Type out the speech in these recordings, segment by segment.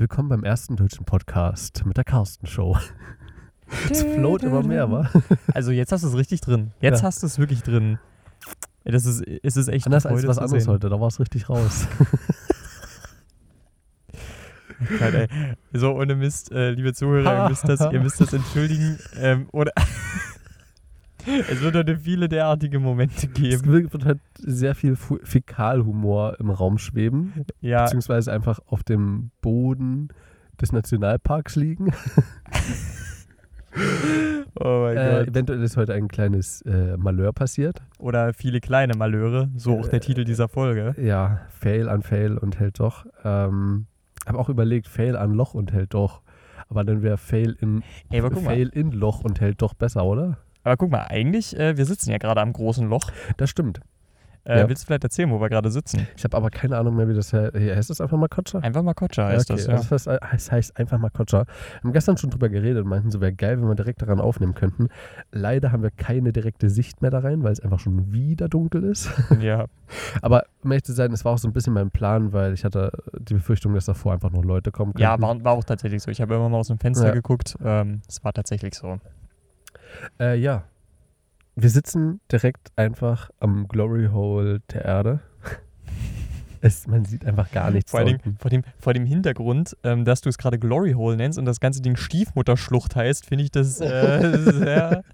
Willkommen beim ersten deutschen Podcast mit der Carsten Show. Es float immer mehr, wa? Also jetzt hast du es richtig drin. Jetzt Ja. hast du es wirklich drin. Das ist, es ist echt Anders als was anderes sehen. heute, da war es richtig raus. Ey. So, ohne Mist, äh, liebe Zuhörer, ihr müsst das, ihr müsst das entschuldigen. Ähm, oder es wird heute viele derartige Momente Es geben. wird halt sehr viel Fäkalhumor im Raum schweben, Ja, beziehungsweise einfach auf dem Boden des Nationalparks liegen. oh mein Äh, Gott. eventuell ist heute ein kleines äh, Malheur passiert. Oder viele kleine Malheure, so auch der Äh, Titel dieser Folge. Ja, Fail an Fail und hält doch. Ähm, habe auch überlegt, Fail an Loch und hält doch. Aber dann wäre Fail in Ey, mal, Fail in Loch und hält doch besser, oder? Aber guck mal, eigentlich, äh, wir sitzen ja gerade am großen Loch. Das stimmt. Äh, Ja. Willst du vielleicht erzählen, wo wir gerade sitzen? Ich habe aber keine Ahnung mehr, wie das heißt. Heißt das einfach mal Kotscher? Einfach mal Kotscha heißt das, ja. also das heißt, das heißt einfach mal Kotscher. Wir haben gestern schon drüber geredet und meinten, so wäre geil, wenn wir direkt daran aufnehmen könnten. Leider haben wir keine direkte Sicht mehr da rein, weil es einfach schon wieder dunkel ist. ja. Aber um ehrlich zu sein, es war auch so ein bisschen mein Plan, weil ich hatte die Befürchtung, dass davor einfach noch Leute kommen könnten. Ja, war, war auch tatsächlich so. Ich habe immer mal aus dem Fenster Ja. geguckt. Ähm, es war tatsächlich so. Äh, ja. Wir sitzen direkt einfach am Glory Hole der Erde. Es, man sieht einfach gar nichts Vor, unten. vor, dem, vor dem Hintergrund, ähm, dass du es gerade Glory Hole nennst und das ganze Ding Stiefmutterschlucht heißt, finde ich das äh, sehr,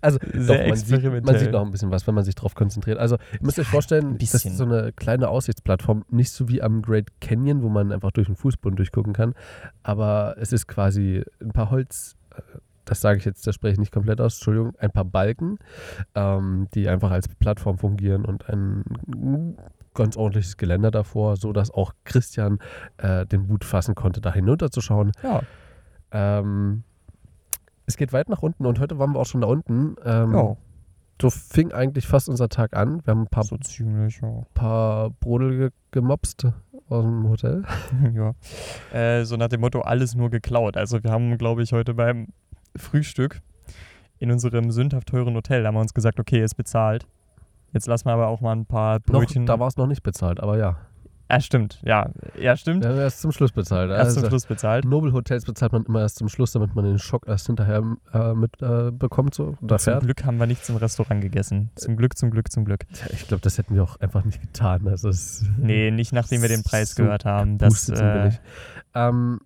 Also, sehr Doch, man, sieht, man sieht noch ein bisschen was, wenn man sich darauf konzentriert. Also, ihr müsst euch vorstellen, das ist so eine kleine Aussichtsplattform, nicht so wie am Great Canyon, wo man einfach durch den Fußboden durchgucken kann, aber es ist quasi ein paar Holz, äh, das sage ich jetzt, das spreche ich nicht komplett aus, Entschuldigung, ein paar Balken, ähm, die einfach als Plattform fungieren und ein ganz ordentliches Geländer davor, so dass auch Christian äh, den Mut fassen konnte, da hinunterzuschauen. ja, Ähm, es geht weit nach unten und heute waren wir auch schon da unten. Ähm, ja, so fing eigentlich fast unser Tag an. Wir haben ein paar, so ziemlich, ja. paar Brodel ge gemopst aus dem Hotel. ja. Äh, so nach dem Motto, alles nur geklaut. Also wir haben, glaube ich, heute beim Frühstück in unserem sündhaft teuren Hotel, da haben wir uns gesagt, okay, ist bezahlt. Jetzt lassen wir aber auch mal ein paar Noch, Brötchen. da war es noch nicht bezahlt, aber ja. ja, stimmt. Ja, ja stimmt. Haben erst zum Schluss bezahlt. Erst Also, zum Schluss bezahlt. Nobelhotels bezahlt man immer erst zum Schluss, damit man den Schock erst hinterher äh, mit äh, so, Zum fährt. Glück haben wir nichts im Restaurant gegessen. Zum Glück, zum Glück, zum Glück. Tja, Ich glaube, das hätten wir auch einfach nicht getan. Also es Nee, nicht nachdem wir den Preis So gehört haben. Das, äh. Ähm,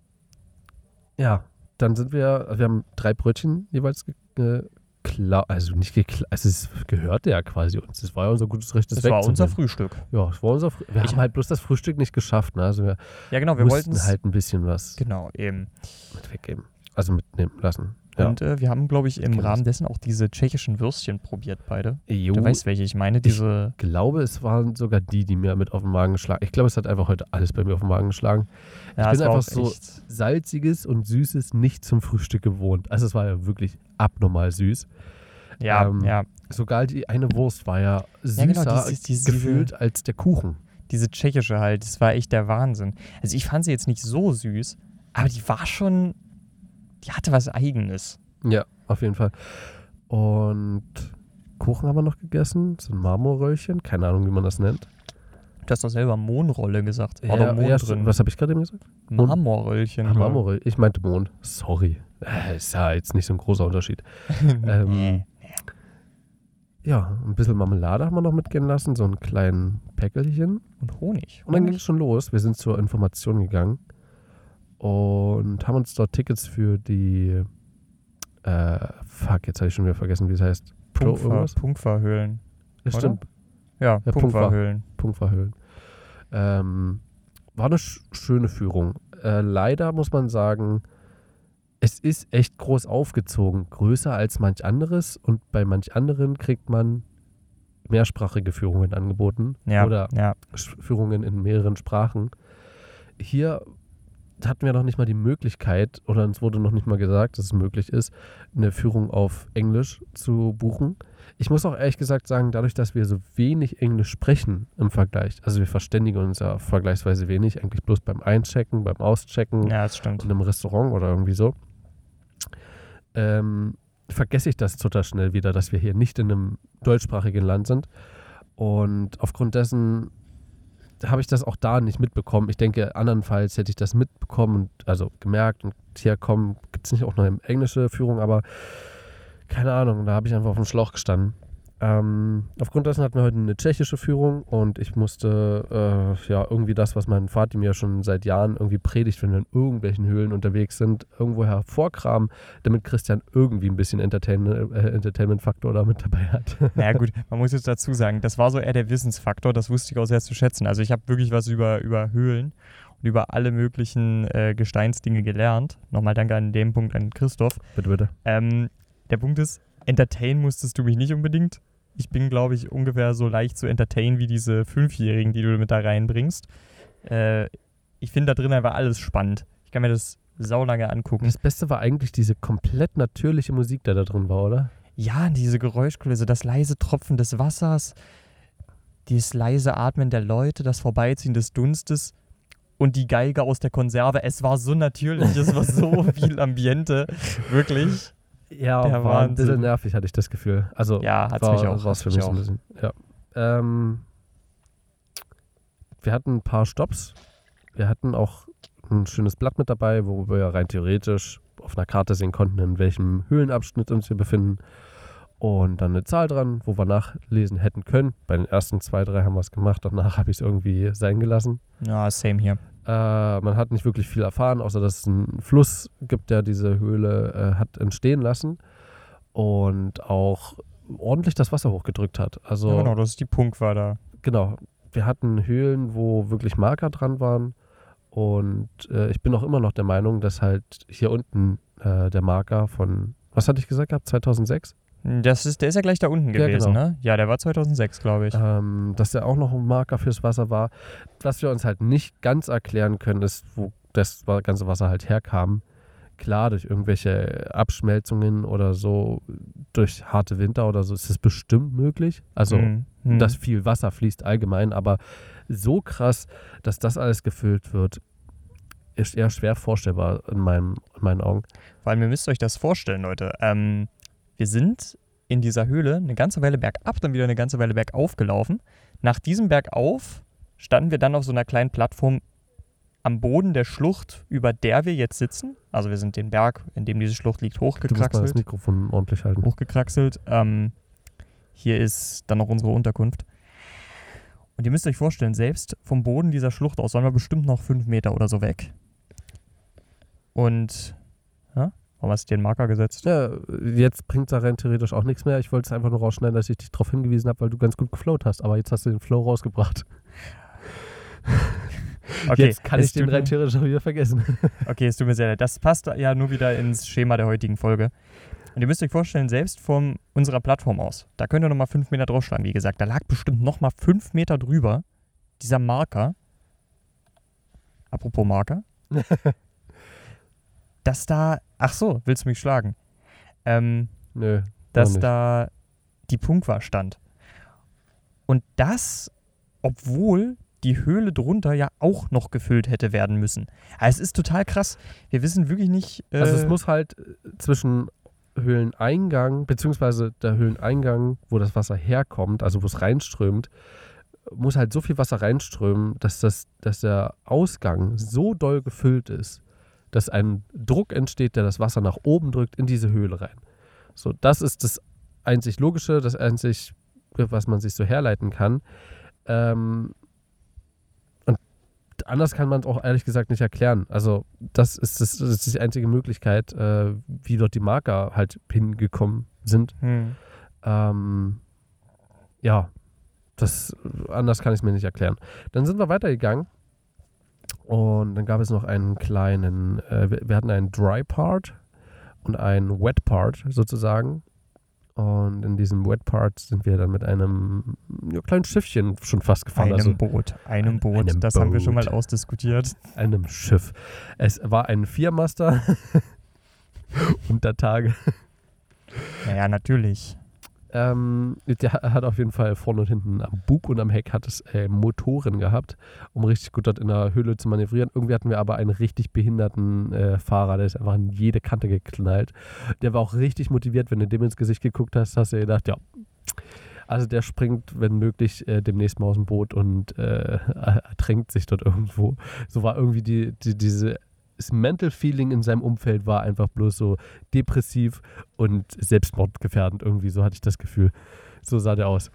ja, dann sind wir, wir haben drei Brötchen jeweils geklaut, also nicht geklaut, also es gehörte ja quasi uns. Es war ja unser gutes Recht, das das war unser. Frühstück. Ja, es war unser Frühstück. Wir Ich- haben halt bloß das Frühstück nicht geschafft. Ne? Also wir, Ja, genau, wir wollten es halt ein bisschen was Genau, eben. mit weggeben. Also mitnehmen lassen. Ja. Und äh, wir haben, glaube ich, im Rahmen dessen auch diese tschechischen Würstchen probiert, beide. Jo, Du weißt, welche ich meine, diese. ich glaube, es waren sogar die, die mir mit auf den Magen geschlagen Ich glaube, es hat einfach heute alles bei mir auf den Magen geschlagen. Ja, bin es war einfach so- Salziges und Süßes nicht zum Frühstück gewohnt. Also es war ja wirklich abnormal süß. Ja, ähm, ja. Sogar die eine Wurst war ja süßer Ja, genau, dieses- diese- gefühlt als der Kuchen. Diese tschechische halt, das war echt der Wahnsinn. Also ich fand sie jetzt nicht so süß, aber die war schon. Die hatte was Eigenes. Ja, auf jeden Fall. Und Kuchen haben wir noch gegessen, so ein Marmorröllchen, keine Ahnung, wie man das nennt. Du hast doch selber Mohnrolle gesagt. War ja, doch Mohn ja, drin. Was habe ich gerade eben gesagt? Marmorröllchen. Ah, Marmorröllchen. Ich meinte Mond. Sorry. Äh, Ist ja jetzt nicht so ein großer Unterschied. ähm. Ja, ein bisschen Marmelade haben wir noch mitgehen lassen, so einen kleinen Päckelchen. Und Honig. Und dann ging es schon los. Wir sind zur Information gegangen und haben uns dort Tickets für die. Äh, fuck, jetzt habe ich schon wieder vergessen, wie es heißt. Irgendwas? Punktverhöhlen. Ja, stimmt. Ja, Ja, Punktverhöhlen. Punktverhöhlen. Ähm, war eine sch schöne Führung. Äh, leider muss man sagen, es ist echt groß aufgezogen. Größer als manch anderes und bei manch anderen kriegt man mehrsprachige Führungen angeboten. Ja, Oder ja. Führungen in mehreren Sprachen. Hier hatten wir noch nicht mal die Möglichkeit, oder uns wurde noch nicht mal gesagt, dass es möglich ist, eine Führung auf Englisch zu buchen. Ich muss auch ehrlich gesagt sagen, dadurch, dass wir so wenig Englisch sprechen im Vergleich, also wir verständigen uns ja vergleichsweise wenig, eigentlich bloß beim Einchecken, beim Auschecken, Ja, das stimmt. in einem Restaurant oder irgendwie so, ähm, vergesse ich das total schnell wieder, dass wir hier nicht in einem deutschsprachigen Land sind. Und aufgrund dessen habe ich das auch da nicht mitbekommen. Ich denke, andernfalls hätte ich das mitbekommen und also gemerkt und hier kommen, gibt es nicht auch noch eine englische Führung, aber keine Ahnung, da habe ich einfach auf dem Schlauch gestanden. Ähm, aufgrund dessen hatten wir heute eine tschechische Führung und ich musste äh, ja irgendwie das, was mein Vater mir schon seit Jahren irgendwie predigt, wenn wir in irgendwelchen Höhlen unterwegs sind, irgendwo hervorkramen, damit Christian irgendwie ein bisschen Entertainment, äh, Entertainment-Faktor da mit dabei hat. Naja gut, man muss jetzt dazu sagen, das war so eher der Wissensfaktor, das wusste ich auch sehr zu schätzen. Also ich habe wirklich was über, über Höhlen und über alle möglichen äh, Gesteinsdinge gelernt. Nochmal danke an dem Punkt an Christoph. Bitte, bitte. Ähm, der Punkt ist, entertain musstest du mich nicht unbedingt. Ich bin, glaube ich, ungefähr so leicht zu entertainen wie diese Fünfjährigen, die du mit da reinbringst. Äh, ich finde da drin einfach alles spannend. Ich kann mir das saulange angucken. Das Beste war eigentlich diese komplett natürliche Musik, die da drin war, oder? Ja, diese Geräuschkulisse, das leise Tropfen des Wassers, dieses leise Atmen der Leute, das Vorbeiziehen des Dunstes und die Geige aus der Konserve. Es war so natürlich, es war so viel Ambiente. Wirklich. Ja, Der war ein bisschen Wahnsinn. nervig, hatte ich das Gefühl. Also Ja, war, mich auch. hat's für mich so ein auch. bisschen. Ja. Ähm, wir hatten ein paar Stops. Wir hatten auch ein schönes Blatt mit dabei, wo wir rein theoretisch auf einer Karte sehen konnten, in welchem Höhlenabschnitt uns wir befinden. Und dann eine Zahl dran, wo wir nachlesen hätten können. Bei den ersten zwei, drei haben wir es gemacht. Danach habe ich es irgendwie sein gelassen. Ja, same hier. Äh, man hat nicht wirklich viel erfahren, außer dass es einen Fluss gibt, der diese Höhle äh, hat entstehen lassen und auch ordentlich das Wasser hochgedrückt hat. Also Ja, genau, das ist die Punkt war da. genau, wir hatten Höhlen, wo wirklich Marker dran waren und äh, ich bin auch immer noch der Meinung, dass halt hier unten äh, der Marker von, was hatte ich gesagt gehabt, 2006? Das ist, der ist ja gleich da unten Ja, gewesen, genau. ne? Ja, der war 2006, glaube ich. ähm, dass der auch noch ein Marker fürs Wasser war. Was wir uns halt nicht ganz erklären können, ist, wo das ganze Wasser halt herkam. Klar, durch irgendwelche Abschmelzungen oder so, durch harte Winter oder so, ist es bestimmt möglich. Also, Mhm. Mhm. dass viel Wasser fließt allgemein, aber so krass, dass das alles gefüllt wird, ist eher schwer vorstellbar in, meinem, in meinen Augen. Vor allem, ihr müsst euch das vorstellen, Leute. Ähm, wir sind in dieser Höhle eine ganze Weile bergab, dann wieder eine ganze Weile bergauf gelaufen. Nach diesem Bergauf standen wir dann auf so einer kleinen Plattform am Boden der Schlucht, über der wir jetzt sitzen. Also wir sind den Berg, in dem diese Schlucht liegt, Du musst mal das hochgekraxelt. Mikrofon ordentlich halten. hochgekraxelt. Ähm, hier ist dann noch unsere Unterkunft. Und ihr müsst euch vorstellen, selbst vom Boden dieser Schlucht aus waren wir bestimmt noch fünf Meter oder so weg. Und, warum hast du dir einen Marker gesetzt? Ja, jetzt bringt es rein theoretisch auch nichts mehr. Ich wollte es einfach nur rausschneiden, dass ich dich darauf hingewiesen habe, weil du ganz gut geflowt hast. Aber jetzt hast du den Flow rausgebracht. Okay, jetzt kann ich den rein theoretisch auch wieder vergessen. Okay, es tut mir sehr leid. Das passt ja nur wieder ins Schema der heutigen Folge. Und ihr müsst euch vorstellen, selbst von unserer Plattform aus, da könnt ihr nochmal fünf Meter draufschlagen, wie gesagt. Da lag bestimmt nochmal fünf Meter drüber dieser Marker. Apropos Marker. dass da, ach so, willst du mich schlagen? Ähm, Nö. dass da die Punktwahr stand. Und das, obwohl die Höhle drunter ja auch noch gefüllt hätte werden müssen. Also es ist total krass. Wir wissen wirklich nicht. Äh, Also es muss halt äh, zwischen Höhleneingang, beziehungsweise der Höhleneingang, wo das Wasser herkommt, also wo es reinströmt, muss halt so viel Wasser reinströmen, dass, das, dass der Ausgang so doll gefüllt ist, dass ein Druck entsteht, der das Wasser nach oben drückt in diese Höhle rein. So, das ist das einzig Logische, das einzig, was man sich so herleiten kann. Ähm, und anders kann man es auch ehrlich gesagt nicht erklären. Also, das ist, das, das ist die einzige Möglichkeit, äh, wie dort die Marker halt hingekommen sind. hm. Ähm, ja, das anders kann ich es mir nicht erklären. Dann sind wir weitergegangen und dann gab es noch einen kleinen, äh, wir, hatten einen Dry Part und einen Wet Part sozusagen. Und in diesem Wet Part sind wir dann mit einem ja, kleinen Schiffchen schon fast gefahren. Einem also Boot. Einem Ein- Boot. einem das haben wir schon mal Boot. ausdiskutiert. einem Schiff. Es war ein Viermaster unter Tage. Naja, natürlich. Ähm, der hat auf jeden Fall vorne und hinten am Bug und am Heck hat es äh, Motoren gehabt, um richtig gut dort in der Höhle zu manövrieren. Irgendwie hatten wir aber einen richtig behinderten äh, Fahrer, der ist einfach in jede Kante geknallt. Der war auch richtig motiviert, wenn du dem ins Gesicht geguckt hast, hast du gedacht, ja, Also der springt, wenn möglich, äh, demnächst mal aus dem Boot und äh, ertränkt sich dort irgendwo. So war irgendwie die, die, diese das Mental Feeling in seinem Umfeld war einfach bloß so depressiv und selbstmordgefährdend irgendwie. So hatte ich das Gefühl. So sah der aus.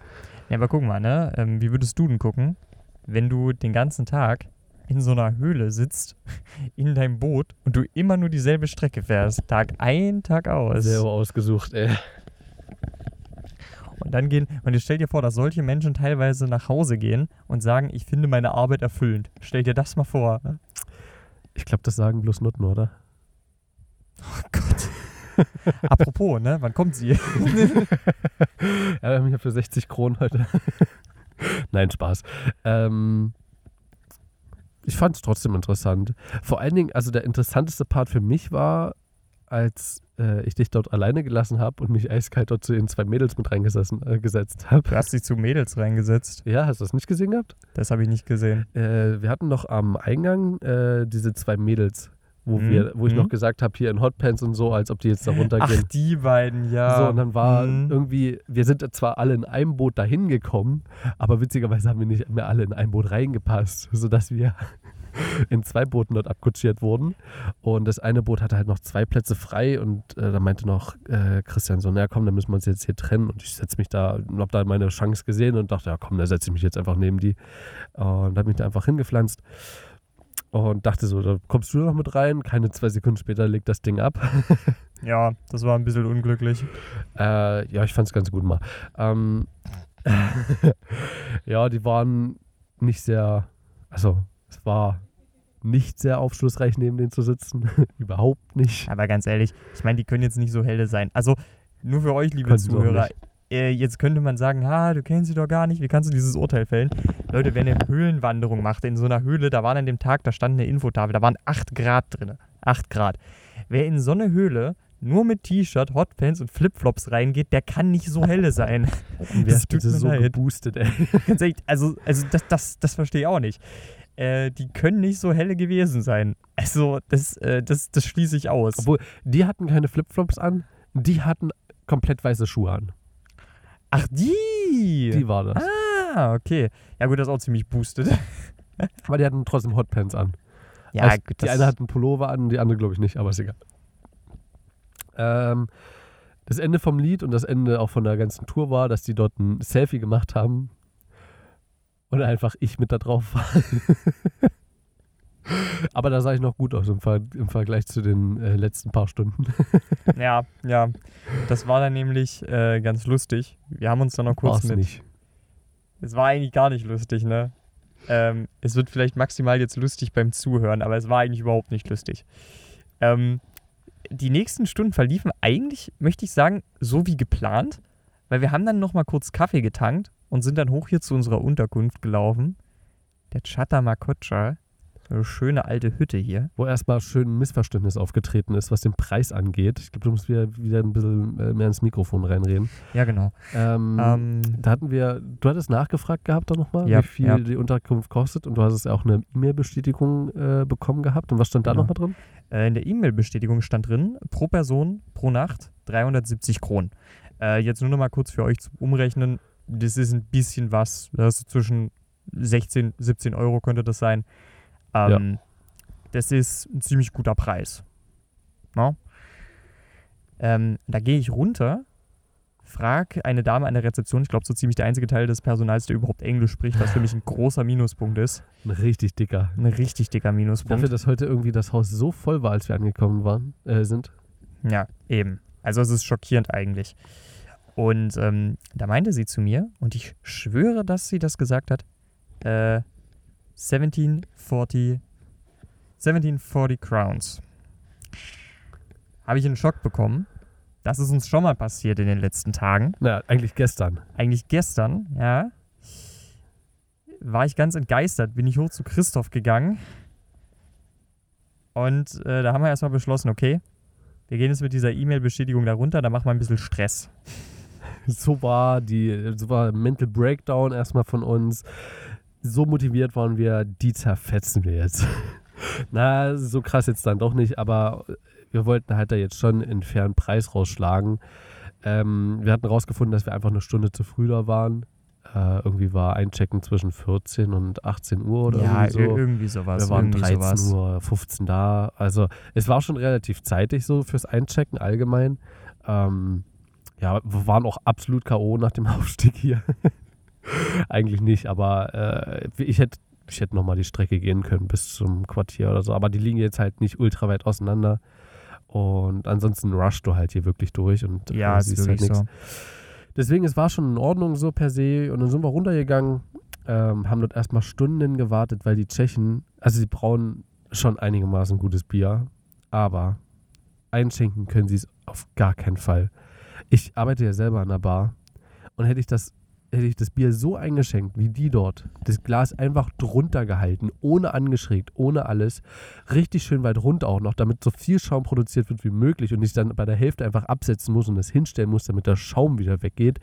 Ja, aber guck mal, ne? Ähm, wie würdest du denn gucken, wenn du den ganzen Tag in so einer Höhle sitzt, in deinem Boot und du immer nur dieselbe Strecke fährst, Tag ein, Tag aus. Sehr ausgesucht, ey. Und dann gehen, und jetzt stell dir vor, dass solche Menschen teilweise nach Hause gehen und sagen, ich finde meine Arbeit erfüllend. Stell dir das mal vor. Ich glaube, das sagen bloß Nutten, oder? Oh Gott. Apropos, ne? Wann kommt sie? ja, wir haben hier für 60 Kronen heute. Nein, Spaß. Ähm, ich fand es trotzdem interessant. Vor allen Dingen, also der interessanteste Part für mich war, als äh, ich dich dort alleine gelassen habe und mich eiskalt dort zu den zwei Mädels mit reingesetzt äh, habe. Du hast dich zu Mädels reingesetzt. Ja, hast du das nicht gesehen gehabt? Das habe ich nicht gesehen. Äh, wir hatten noch am Eingang äh, diese zwei Mädels, wo, mhm. wir, wo ich mhm. noch gesagt habe, hier in Hotpants und so, als ob die jetzt da runtergehen. Ach, die beiden, ja. So, und dann war mhm. irgendwie, wir sind zwar alle in einem Boot dahin gekommen, aber witzigerweise haben wir nicht mehr alle in ein Boot reingepasst, sodass wir in zwei Booten dort abkutschiert wurden. Und das eine Boot hatte halt noch zwei Plätze frei und äh, da meinte noch äh, Christian so, naja komm, dann müssen wir uns jetzt hier trennen. Und ich setze mich da, habe da meine Chance gesehen und dachte, ja komm, da setze ich mich jetzt einfach neben die. Und habe mich da einfach hingepflanzt und dachte so, da kommst du noch mit rein. Keine zwei Sekunden später legt das Ding ab. ja, das war ein bisschen unglücklich. Äh, ja, ich fand es ganz gut mal. Ähm, ja, die waren nicht sehr, also es war nicht sehr aufschlussreich, neben denen zu sitzen. Überhaupt nicht. Aber ganz ehrlich, ich meine, die können jetzt nicht so helle sein. Also nur für euch, liebe Können Zuhörer, äh, jetzt könnte man sagen, ha, du kennst sie doch gar nicht, wie kannst du dieses Urteil fällen? Leute, wer eine Höhlenwanderung macht in so einer Höhle, da waren an dem Tag, da stand eine Infotafel, da waren 8 Grad drin. 8 Grad. Wer in so eine Höhle nur mit T-Shirt, Hotpants und Flipflops reingeht, der kann nicht so helle sein. das tut so leid. geboostet, ey. Also, also das, das, das verstehe ich auch nicht äh, die können nicht so helle gewesen sein. Also, das, äh, das, das schließe ich aus. Obwohl, die hatten keine Flipflops an, die hatten komplett weiße Schuhe an. Ach, die! Die war das. Ah, okay. Ja, gut, das ist auch ziemlich boosted. Aber die hatten trotzdem Hotpants an. Ja, also, gut. Die eine hat einen Pullover an, die andere glaube ich nicht, aber ist egal. Ähm, das Ende vom Lied und das Ende auch von der ganzen Tour war, dass die dort ein Selfie gemacht haben und einfach ich mit da drauf war. Aber da sah ich noch gut aus im, Ver im Vergleich zu den äh, letzten paar Stunden. ja, ja. Das war dann nämlich äh, ganz lustig. Wir haben uns dann noch kurz War's mit. Nicht. Es war eigentlich gar nicht lustig, ne? Ähm, es wird vielleicht maximal jetzt lustig beim Zuhören, aber es war eigentlich überhaupt nicht lustig. Ähm, die nächsten Stunden verliefen eigentlich, möchte ich sagen, so wie geplant, weil wir haben dann noch mal kurz Kaffee getankt und sind dann hoch hier zu unserer Unterkunft gelaufen. Der Chatamakocha, so eine schöne alte Hütte hier. Wo erstmal schön ein Missverständnis aufgetreten ist, was den Preis angeht. Ich glaube, du musst wieder, wieder ein bisschen äh, mehr ins Mikrofon reinreden. Ja, genau. Ähm, ähm, da hatten wir, du hattest nachgefragt gehabt da nochmal, ja, wie viel ja. die Unterkunft kostet und du hast es auch eine E-Mail-Bestätigung äh, bekommen gehabt. Und was stand da genau. nochmal drin? Äh, in der E-Mail-Bestätigung stand drin, pro Person, pro Nacht 370 Kronen. Äh, jetzt nur noch mal kurz für euch zum Umrechnen das ist ein bisschen was. Das ist zwischen 16, 17 Euro könnte das sein. Ähm, ja. Das ist ein ziemlich guter Preis. No? Ähm, da gehe ich runter, frage eine Dame an der Rezeption, ich glaube so ziemlich der einzige Teil des Personals, der überhaupt Englisch spricht, was für mich ein großer Minuspunkt ist. Ein richtig dicker. Ein richtig dicker Minuspunkt. Dafür, dass heute irgendwie das Haus so voll war, als wir angekommen waren, äh, sind. Ja, eben. Also es ist schockierend eigentlich. Und ähm, da meinte sie zu mir, und ich schwöre, dass sie das gesagt hat, äh, 1740, 1740 Crowns. Habe ich einen Schock bekommen. Das ist uns schon mal passiert in den letzten Tagen. Ja, eigentlich gestern. Eigentlich gestern, ja. War ich ganz entgeistert, bin ich hoch zu Christoph gegangen. Und äh, da haben wir erstmal beschlossen, okay, wir gehen jetzt mit dieser E-Mail-Bestätigung da runter, da machen wir ein bisschen Stress. so war die, so war Mental Breakdown erstmal von uns. So motiviert waren wir, die zerfetzen wir jetzt. Na, so krass jetzt dann doch nicht, aber wir wollten halt da jetzt schon einen fairen Preis rausschlagen. Ähm, wir hatten rausgefunden, dass wir einfach eine Stunde zu früh da waren. Äh, irgendwie war Einchecken zwischen 14 und 18 Uhr oder ja, irgendwie so. irgendwie sowas. Wir waren irgendwie 13 sowas. Uhr, 15 da. Also es war schon relativ zeitig so fürs Einchecken allgemein. Ähm, ja, wir waren auch absolut K.O. nach dem Aufstieg hier. Eigentlich nicht, aber äh, ich hätte ich hätte nochmal die Strecke gehen können bis zum Quartier oder so. Aber die liegen jetzt halt nicht ultra weit auseinander. Und ansonsten rushst du halt hier wirklich durch und Ja, äh, ist siehst halt nichts. so. Deswegen, es war schon in Ordnung so per se. Und dann sind wir runtergegangen, ähm, haben dort erstmal Stunden gewartet, weil die Tschechen, also sie brauen schon einigermaßen gutes Bier, aber einschenken können sie es auf gar keinen Fall. Ich arbeite ja selber an der Bar und hätte ich das, hätte ich das Bier so eingeschenkt wie die dort, das Glas einfach drunter gehalten, ohne angeschrägt, ohne alles, richtig schön weit runter auch noch, damit so viel Schaum produziert wird wie möglich und ich dann bei der Hälfte einfach absetzen muss und das hinstellen muss, damit der Schaum wieder weggeht.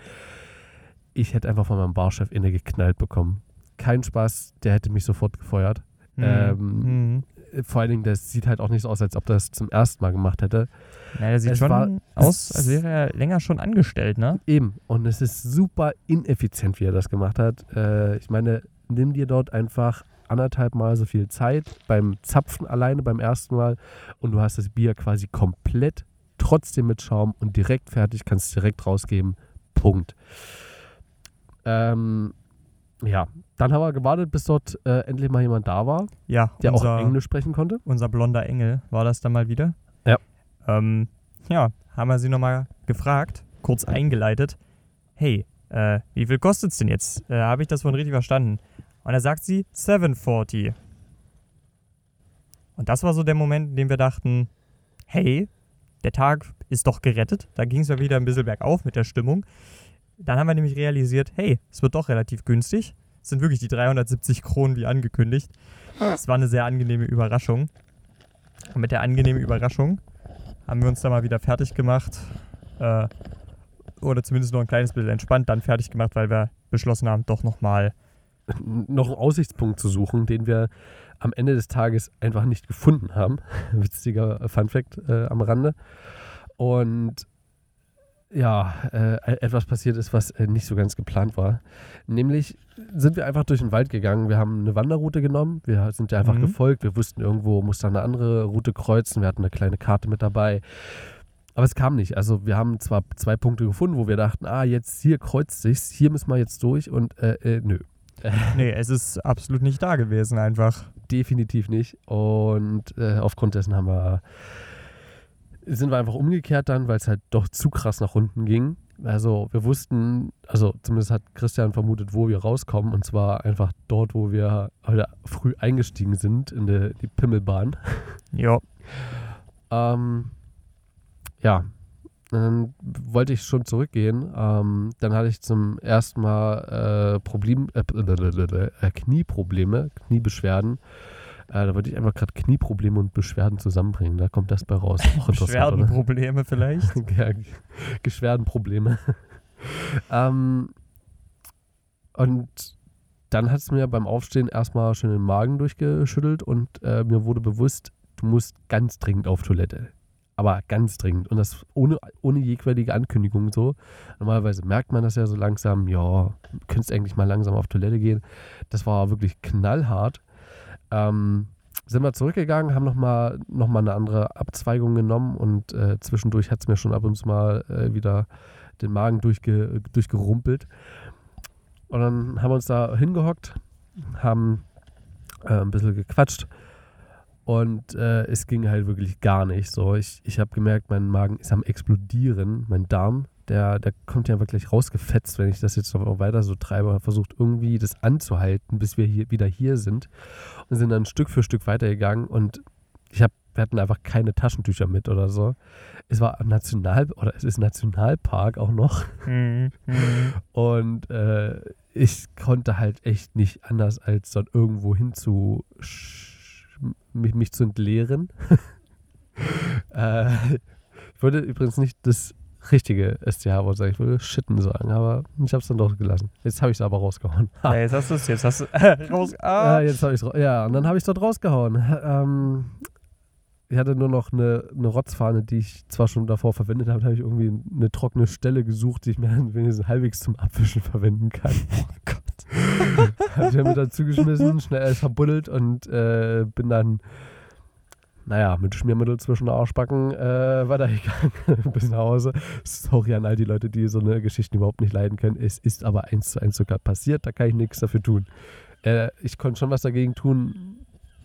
Ich hätte einfach von meinem Barchef inne geknallt bekommen. Kein Spaß, der hätte mich sofort gefeuert. Mhm. Ähm, Mhm. Vor allen Dingen, das sieht halt auch nicht so aus, als ob das zum ersten Mal gemacht hätte. Ja, der sieht es schon war- aus, als wäre er länger schon angestellt, ne? Eben. Und es ist super ineffizient, wie er das gemacht hat. Äh, ich meine, nimm dir dort einfach anderthalb Mal so viel Zeit beim Zapfen alleine beim ersten Mal und du hast das Bier quasi komplett trotzdem mit Schaum und direkt fertig, kannst es direkt rausgeben. Punkt. Ähm, ja, dann haben wir gewartet, bis dort äh, endlich mal jemand da war, Ja, der unser, auch Englisch sprechen konnte. unser blonder Engel war das dann mal wieder. Ja. Ähm, ja, haben wir sie nochmal gefragt, kurz eingeleitet. Hey, äh, wie viel kostet's denn jetzt? Äh, Habe ich das von richtig verstanden? Und da sagt sie 740. Und das war so der Moment, in dem wir dachten, hey, der Tag ist doch gerettet. Da ging es ja wieder ein bisschen bergauf mit der Stimmung. Dann haben wir nämlich realisiert, hey, es wird doch relativ günstig. Es sind wirklich die 370 Kronen wie angekündigt. Es war eine sehr angenehme Überraschung. Und mit der angenehmen Überraschung haben wir uns dann mal wieder fertig gemacht. Äh, oder zumindest noch ein kleines bisschen entspannt dann fertig gemacht, weil wir beschlossen haben, doch nochmal. noch einen Aussichtspunkt zu suchen, den wir am Ende des Tages einfach nicht gefunden haben. Witziger Funfact äh, am Rande. Und ja, äh, etwas passiert ist, was äh, nicht so ganz geplant war. Nämlich sind wir einfach durch den Wald gegangen. Wir haben eine Wanderroute genommen. Wir sind der einfach Mhm. gefolgt. Wir wussten, irgendwo muss da eine andere Route kreuzen. Wir hatten eine kleine Karte mit dabei. Aber es kam nicht. Also wir haben zwar zwei Punkte gefunden, wo wir dachten, ah, jetzt hier kreuzt sich's, hier müssen wir jetzt durch und äh, äh, nö. Nee, es ist absolut nicht da gewesen einfach. Definitiv nicht. Und äh, aufgrund dessen haben wir, sind wir einfach umgekehrt dann, weil es halt doch zu krass nach unten ging. Also wir wussten, also zumindest hat Christian vermutet, wo wir rauskommen. Und zwar einfach dort, wo wir heute früh eingestiegen sind, in die, die Pimmelbahn. Ja. Ähm, ja, dann wollte ich schon zurückgehen. Ähm, dann hatte ich zum ersten Mal äh, Problem, äh, Knieprobleme, Kniebeschwerden. Äh, da wollte ich einfach gerade Knieprobleme und Beschwerden zusammenbringen. Da kommt das bei raus. Auch? Beschwerdenprobleme vielleicht. ja, Geschwerdenprobleme. ähm, und dann hat es mir beim Aufstehen erstmal schön den Magen durchgeschüttelt und äh, mir wurde bewusst, du musst ganz dringend auf Toilette. Aber ganz dringend. Und das ohne, ohne jegliche Ankündigung so. Normalerweise merkt man das ja so langsam, ja, könntest eigentlich mal langsam auf Toilette gehen. Das war wirklich knallhart. Ähm, sind wir zurückgegangen, haben nochmal noch mal eine andere Abzweigung genommen und äh, zwischendurch hat es mir schon ab und zu mal äh, wieder den Magen durchge, durchgerumpelt. Und dann haben wir uns da hingehockt, haben äh, ein bisschen gequatscht und äh, es ging halt wirklich gar nicht so. Ich, ich habe gemerkt, mein Magen ist am explodieren, mein Darm, der, der kommt ja wirklich rausgefetzt, wenn ich das jetzt noch weiter so treibe. Versucht irgendwie das anzuhalten, bis wir hier wieder hier sind und sind dann Stück für Stück weitergegangen und ich habe wir hatten einfach keine Taschentücher mit oder so. Es war National oder es ist Nationalpark auch noch Mhm. Mhm. und äh, ich konnte halt echt nicht anders als dort irgendwo hin zu mich, mich zu entleeren. äh, ich wollte übrigens nicht das richtige STH-Wort sagen, ich wollte Shitten sagen, aber ich habe es dann doch gelassen. Jetzt habe ich es aber rausgehauen. Ja, jetzt hast du es, jetzt hast du raus. Ja, Ah. jetzt habe ich Ja, und dann habe ich es dort rausgehauen. Ähm, ich hatte nur noch eine, eine Rotzfahne, die ich zwar schon davor verwendet habe, da habe ich irgendwie eine trockene Stelle gesucht, die ich mir wenigstens halbwegs zum Abwischen verwenden kann. Oh Gott. habe ich damit dazu geschmissen, schnell verbuddelt und äh, bin dann, naja, mit Schmiermittel zwischen den Arschbacken äh, weitergegangen bis nach Hause. Sorry an all die Leute, die so eine Geschichte überhaupt nicht leiden können. Es ist aber eins zu eins sogar passiert, da kann ich nichts dafür tun. Äh, ich konnte schon was dagegen tun,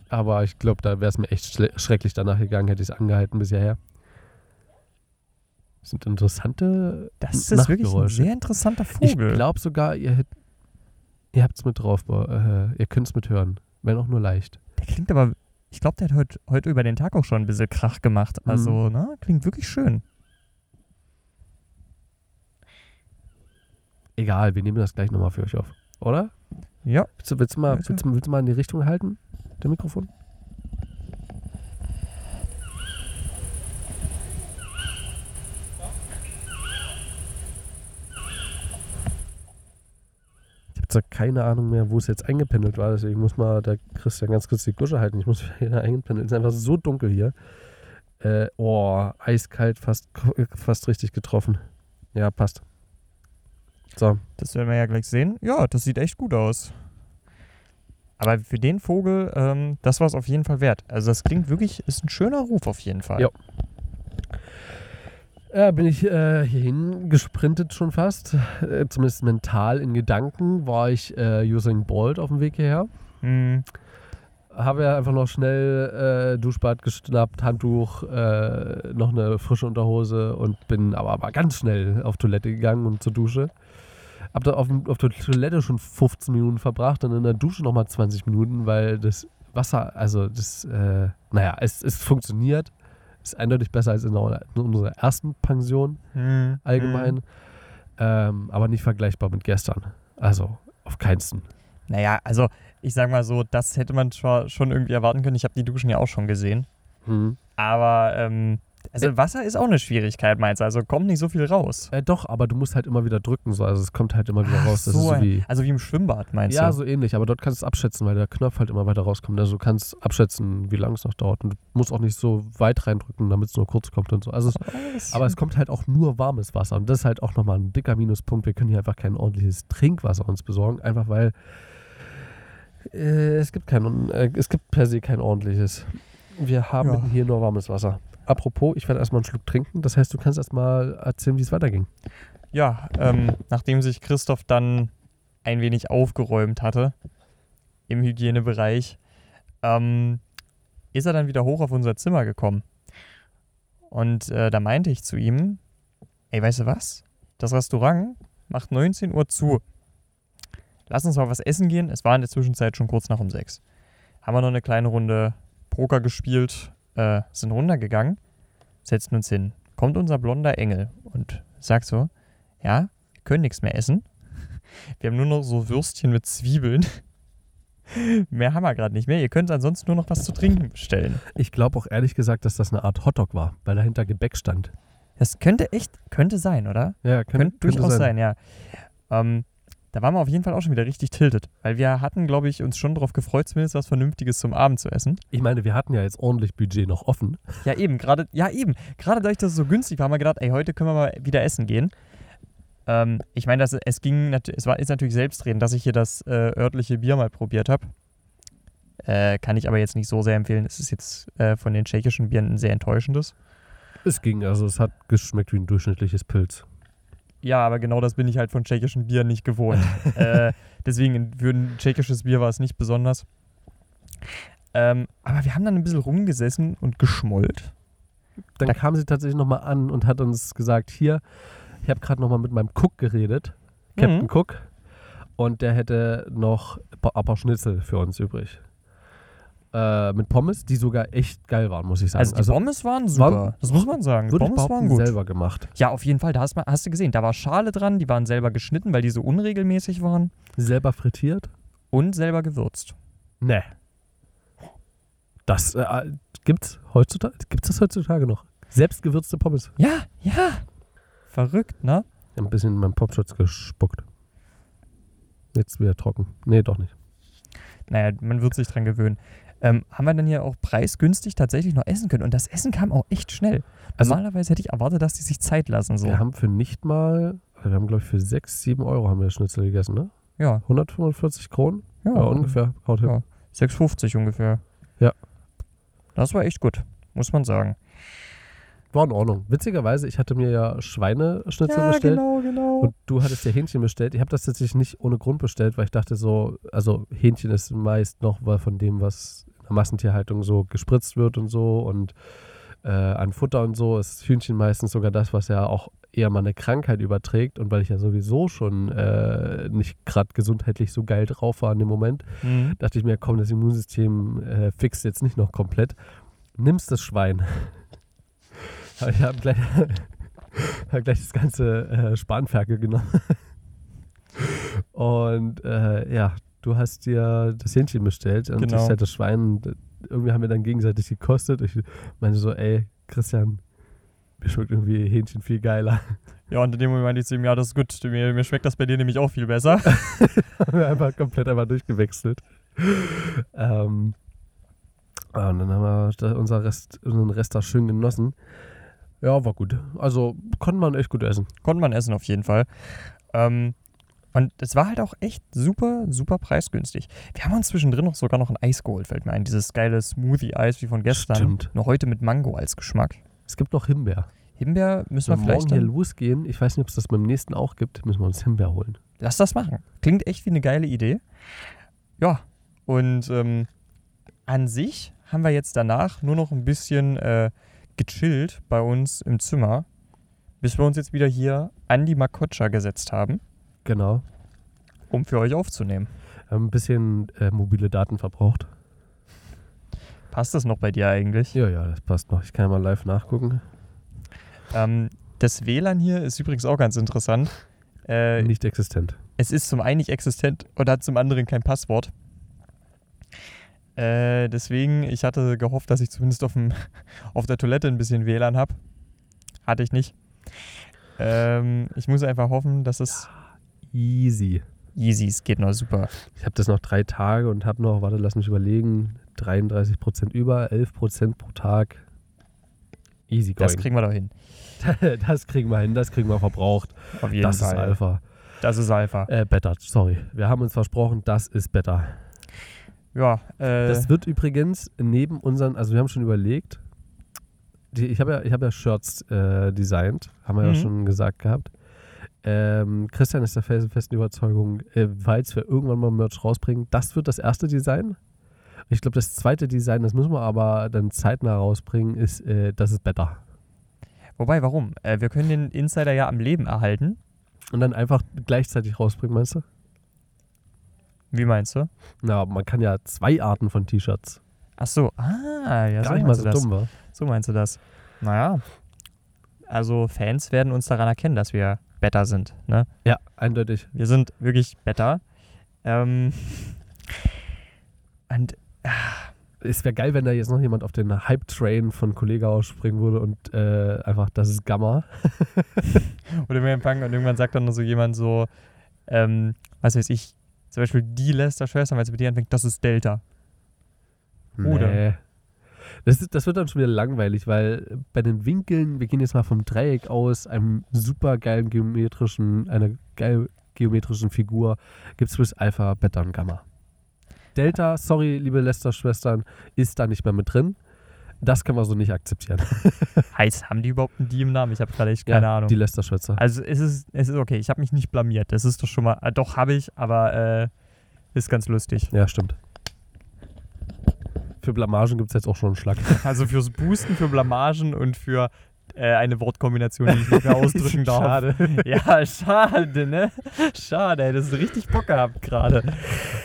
aber ich glaube, da wäre es mir echt schrecklich danach gegangen, hätte ich es angehalten bis hierher. Das sind interessante Das ist wirklich ein sehr interessanter Ich Vogel. glaube sogar, ihr, hätt- ihr habt es mit drauf, äh, ihr könnt es mithören, wenn auch nur leicht. Der klingt aber, ich glaube, der hat heut, heute über den Tag auch schon ein bisschen Krach gemacht. Mhm. Also, ne, klingt wirklich schön. Egal, wir nehmen das gleich nochmal für euch auf, oder? Ja. Willst du, willst, du mal, willst, du, willst du mal in die Richtung halten, der Mikrofon? Zwar keine Ahnung mehr, wo es jetzt eingependelt war, deswegen muss mal der Christian ganz kurz die Gusche halten. Ich muss wieder eingependeln. Es ist einfach so dunkel hier. Äh, oh, eiskalt, fast, fast richtig getroffen. Ja, passt. So, Das werden wir ja gleich sehen. Ja, das sieht echt gut aus. Aber für den Vogel, ähm, das war es auf jeden Fall wert. Also das klingt wirklich, ist ein schöner Ruf auf jeden Fall. Ja. Ja, bin ich äh, hierhin gesprintet schon fast. Äh, zumindest mental in Gedanken war ich äh, Usain Bolt auf dem Weg hierher. Hm, Habe ja einfach noch schnell äh, Duschbad geschnappt, Handtuch, äh, noch eine frische Unterhose und bin aber, aber ganz schnell auf Toilette gegangen und zur Dusche. Hab da auf, auf der Toilette schon 15 Minuten verbracht und in der Dusche nochmal 20 Minuten, weil das Wasser, also das, äh, naja, es, es funktioniert. Ist eindeutig besser als in, in unserer ersten Pension hm, allgemein. hm. Ähm, aber nicht vergleichbar mit gestern. Also auf keinsten. Naja, also ich sag mal so, das hätte man zwar schon irgendwie erwarten können. Ich habe die Duschen ja auch schon gesehen. Mhm. Aber ähm, also Wasser ist auch eine Schwierigkeit, meinst du? Also kommt nicht so viel raus. Äh, doch, aber du musst halt immer wieder drücken. So. Also es kommt halt immer wieder Ach raus. So, so wie. Also wie im Schwimmbad, meinst Ja, du? so ähnlich, aber dort kannst du es abschätzen, weil der Knopf halt immer weiter rauskommt. Also du kannst abschätzen, wie lange es noch dauert. Und du musst auch nicht so weit reindrücken, damit es nur kurz kommt und so. Also es, aber es kommt halt auch nur warmes Wasser. Und das ist halt auch nochmal ein dicker Minuspunkt. Wir können hier einfach kein ordentliches Trinkwasser uns besorgen, einfach weil äh, es gibt kein, äh, es gibt per se kein ordentliches. Wir haben Ja. hier nur warmes Wasser. Apropos, ich werde erstmal einen Schluck trinken. Das heißt, du kannst erstmal erzählen, wie es weiterging. Ja, ähm, nachdem sich Christoph dann ein wenig aufgeräumt hatte im Hygienebereich, ähm, ist er dann wieder hoch auf unser Zimmer gekommen. Und äh, da meinte ich zu ihm, ey, weißt du was? Das Restaurant macht 19 Uhr zu. Lass uns mal was essen gehen. Es war in der Zwischenzeit schon kurz nach um sechs. Haben wir noch eine kleine Runde Poker gespielt, äh, sind runtergegangen, setzten uns hin. Kommt unser blonder Engel und sagt so, ja, wir können nichts mehr essen. Wir haben nur noch so Würstchen mit Zwiebeln. mehr haben wir gerade nicht mehr. Ihr könnt ansonsten nur noch was zu trinken bestellen. Ich glaube auch ehrlich gesagt, dass das eine Art Hotdog war, weil dahinter Gebäck stand. Das könnte echt, könnte sein, oder? Ja, Könnte durchaus sein, ja. Ähm, da waren wir auf jeden Fall auch schon wieder richtig tiltet, weil wir hatten, glaube ich, uns schon darauf gefreut, zumindest was Vernünftiges zum Abend zu essen. Ich meine, wir hatten ja jetzt ordentlich Budget noch offen. Ja, eben, gerade, ja, eben. Gerade dadurch, dass es so günstig war, haben wir gedacht, ey, heute können wir mal wieder essen gehen. Ähm, ich meine, das- es ging, es war, ist natürlich selbstredend, dass ich hier das äh, örtliche Bier mal probiert habe. Äh, kann ich aber jetzt nicht so sehr empfehlen. Es ist jetzt äh, von den tschechischen Bieren ein sehr enttäuschendes. Es ging, also es hat geschmeckt wie ein durchschnittliches Pilz. Ja, aber genau das bin ich halt von tschechischen Bieren nicht gewohnt. äh, deswegen für ein tschechisches Bier war es nicht besonders. Ähm, aber wir haben dann ein bisschen rumgesessen und geschmollt. Dann Da- kam sie tatsächlich nochmal an und hat uns gesagt, hier, ich habe gerade nochmal mit meinem Cook geredet, Captain Mhm. Cook, und der hätte noch ein paar Schnitzel für uns übrig. Äh, mit Pommes, die sogar echt geil waren, muss ich sagen. Also die Pommes waren super. waren- das muss man sagen. Die Pommes waren gut. selber gemacht. Ja, auf jeden Fall. Da hast, hast du gesehen, da war Schale dran, die waren selber geschnitten, weil die so unregelmäßig waren Selber frittiert? und selber gewürzt. Nee. Das äh, gibt's heutzutage, gibt's das heutzutage noch? Selbstgewürzte Pommes. Ja, ja. Verrückt, ne? Ich hab ein bisschen in meinen Popschutz gespuckt. Jetzt wieder trocken. Nee, doch nicht. Naja, man wird sich dran gewöhnen. Ähm, haben wir dann hier auch preisgünstig tatsächlich noch essen können. Und das Essen kam auch echt schnell. Also- Normalerweise hätte ich erwartet, dass die sich Zeit lassen. So. Wir haben für nicht mal, wir haben glaube ich für 6, 7 Euro haben wir Schnitzel gegessen, ne? ja, 145 Kronen? ja, Ja, ungefähr. Haut hin. Ja. 6,50 ungefähr. Ja. Das war echt gut, muss man sagen. War in Ordnung. Witzigerweise, ich hatte mir ja Schweineschnitzel bestellt. genau, genau. Und du hattest ja Hähnchen bestellt. Ich habe das tatsächlich nicht ohne Grund bestellt, weil ich dachte so, also Hähnchen ist meist noch weil von dem, was Massentierhaltung so gespritzt wird und so und äh, an Futter und so ist Hühnchen meistens sogar das, was ja auch eher mal eine Krankheit überträgt. Und weil ich ja sowieso schon äh, nicht gerade gesundheitlich so geil drauf war in dem Moment, Mhm. dachte ich mir, komm, das Immunsystem äh, fixt jetzt nicht noch komplett. Nimmst das Schwein. Aber ich habe gleich, hab gleich das ganze äh, Spanferkel genommen. Und äh, ja, du hast dir das Hähnchen bestellt und Genau. ich halt das Schwein. Irgendwie haben wir dann gegenseitig gekostet. Ich meinte so, ey, Christian, mir schmeckt irgendwie Hähnchen viel geiler. Ja, und in dem Moment meinte ich zu ihm, ja, das ist gut. Mir, mir schmeckt das bei dir nämlich auch viel besser. haben wir einfach komplett einmal durchgewechselt. ähm, ja, und dann haben wir da unser Rest, unseren Rest da schön genossen. Ja, war gut. Also konnte man echt gut essen. Konnte man essen auf jeden Fall. Ähm, und es war halt auch echt super, super preisgünstig. Wir haben uns zwischendrin noch sogar noch ein Eis geholt, fällt mir ein. Dieses geile Smoothie-Eis wie von gestern. Stimmt. Nur heute mit Mango als Geschmack. Es gibt noch Himbeer. Himbeer müssen Wenn wir wir vielleicht morgen hier dann, losgehen, ich weiß nicht, ob es das beim nächsten auch gibt, müssen wir uns Himbeer holen. Lass das machen. Klingt echt wie eine geile Idee. Ja, und ähm, an sich haben wir jetzt danach nur noch ein bisschen äh, gechillt bei uns im Zimmer, bis wir uns jetzt wieder hier an die Makotscha gesetzt haben, Genau. um für euch aufzunehmen. Haben ein bisschen äh, mobile Daten verbraucht. Passt das noch bei dir eigentlich? Ja, ja, das passt noch. Ich kann ja mal live nachgucken. Ähm, das WLAN hier ist übrigens auch ganz interessant. Äh, Nicht existent. es ist zum einen nicht existent und hat zum anderen kein Passwort. Äh, deswegen, ich hatte gehofft, dass ich zumindest auf, dem, auf der Toilette ein bisschen WLAN habe. Hatte ich nicht. Ähm, ich muss einfach hoffen, dass es Easy. easy ist. Geht noch super. Ich habe das noch drei Tage und habe noch, warte, lass mich überlegen, 33 Prozent über, 11 Prozent pro Tag. Easy going. Das kriegen wir doch hin. das kriegen wir hin, das kriegen wir verbraucht. Auf jeden Das Fall. ist Alpha. Das ist Alpha. Äh, better, sorry. Wir haben uns versprochen, das ist better. Ja, äh, Das wird übrigens neben unseren, also wir haben schon überlegt, die, ich habe ja, ich hab ja Shirts äh, designt, haben wir ja Mhm. schon gesagt gehabt. Ähm, Christian ist der felsenfesten Überzeugung, äh, falls wir irgendwann mal Merch rausbringen, das wird das erste Design. Ich glaube, das zweite Design, das müssen wir aber dann zeitnah rausbringen, ist, äh, das ist better. wobei, warum? Äh, wir können den Insider ja am Leben erhalten. Und dann einfach gleichzeitig rausbringen, meinst du? Wie meinst du? Na, man kann ja zwei Arten von T-Shirts. Ach so, ah, ja, Gar so nicht mal so das. dumm war. So meinst du das? Naja. Also Fans werden uns daran erkennen, dass wir better sind. Ne? Ja, eindeutig. Wir sind wirklich better. Ähm, und Es wäre geil, wenn da jetzt noch jemand auf den Hype-Train von Kollege ausspringen würde und äh, einfach, das ist Gamma. oder wir empfangen und irgendwann sagt dann so jemand so, ähm, was weiß ich, zum Beispiel die Lester-Schwestern, weil es mit dir anfängt, das ist Delta. Oder? Nee. Das, ist, das wird dann schon wieder langweilig, weil bei den Winkeln, wir gehen jetzt mal vom Dreieck aus, einem super geilen geometrischen, einer geil geometrischen Figur, gibt es bis Alpha, Beta und Gamma. Delta, sorry, liebe Lester-Schwestern, ist da nicht mehr mit drin. Das können wir so nicht akzeptieren. Heißt, haben die überhaupt einen Die im Namen? Ich habe gerade echt keine Ahnung. Die Lester-Schwester. Also es ist, es ist okay, ich habe mich nicht blamiert. Das ist doch schon mal, äh, doch habe ich, aber äh, ist ganz lustig. Ja, stimmt. Für Blamagen gibt es jetzt auch schon einen Schlag. Also fürs Boosten, für Blamagen und für äh, eine Wortkombination, die ich nicht mehr ausdrücken darf. Schade. Ja, schade, ne? Schade, ey, das ist richtig Bock gehabt gerade.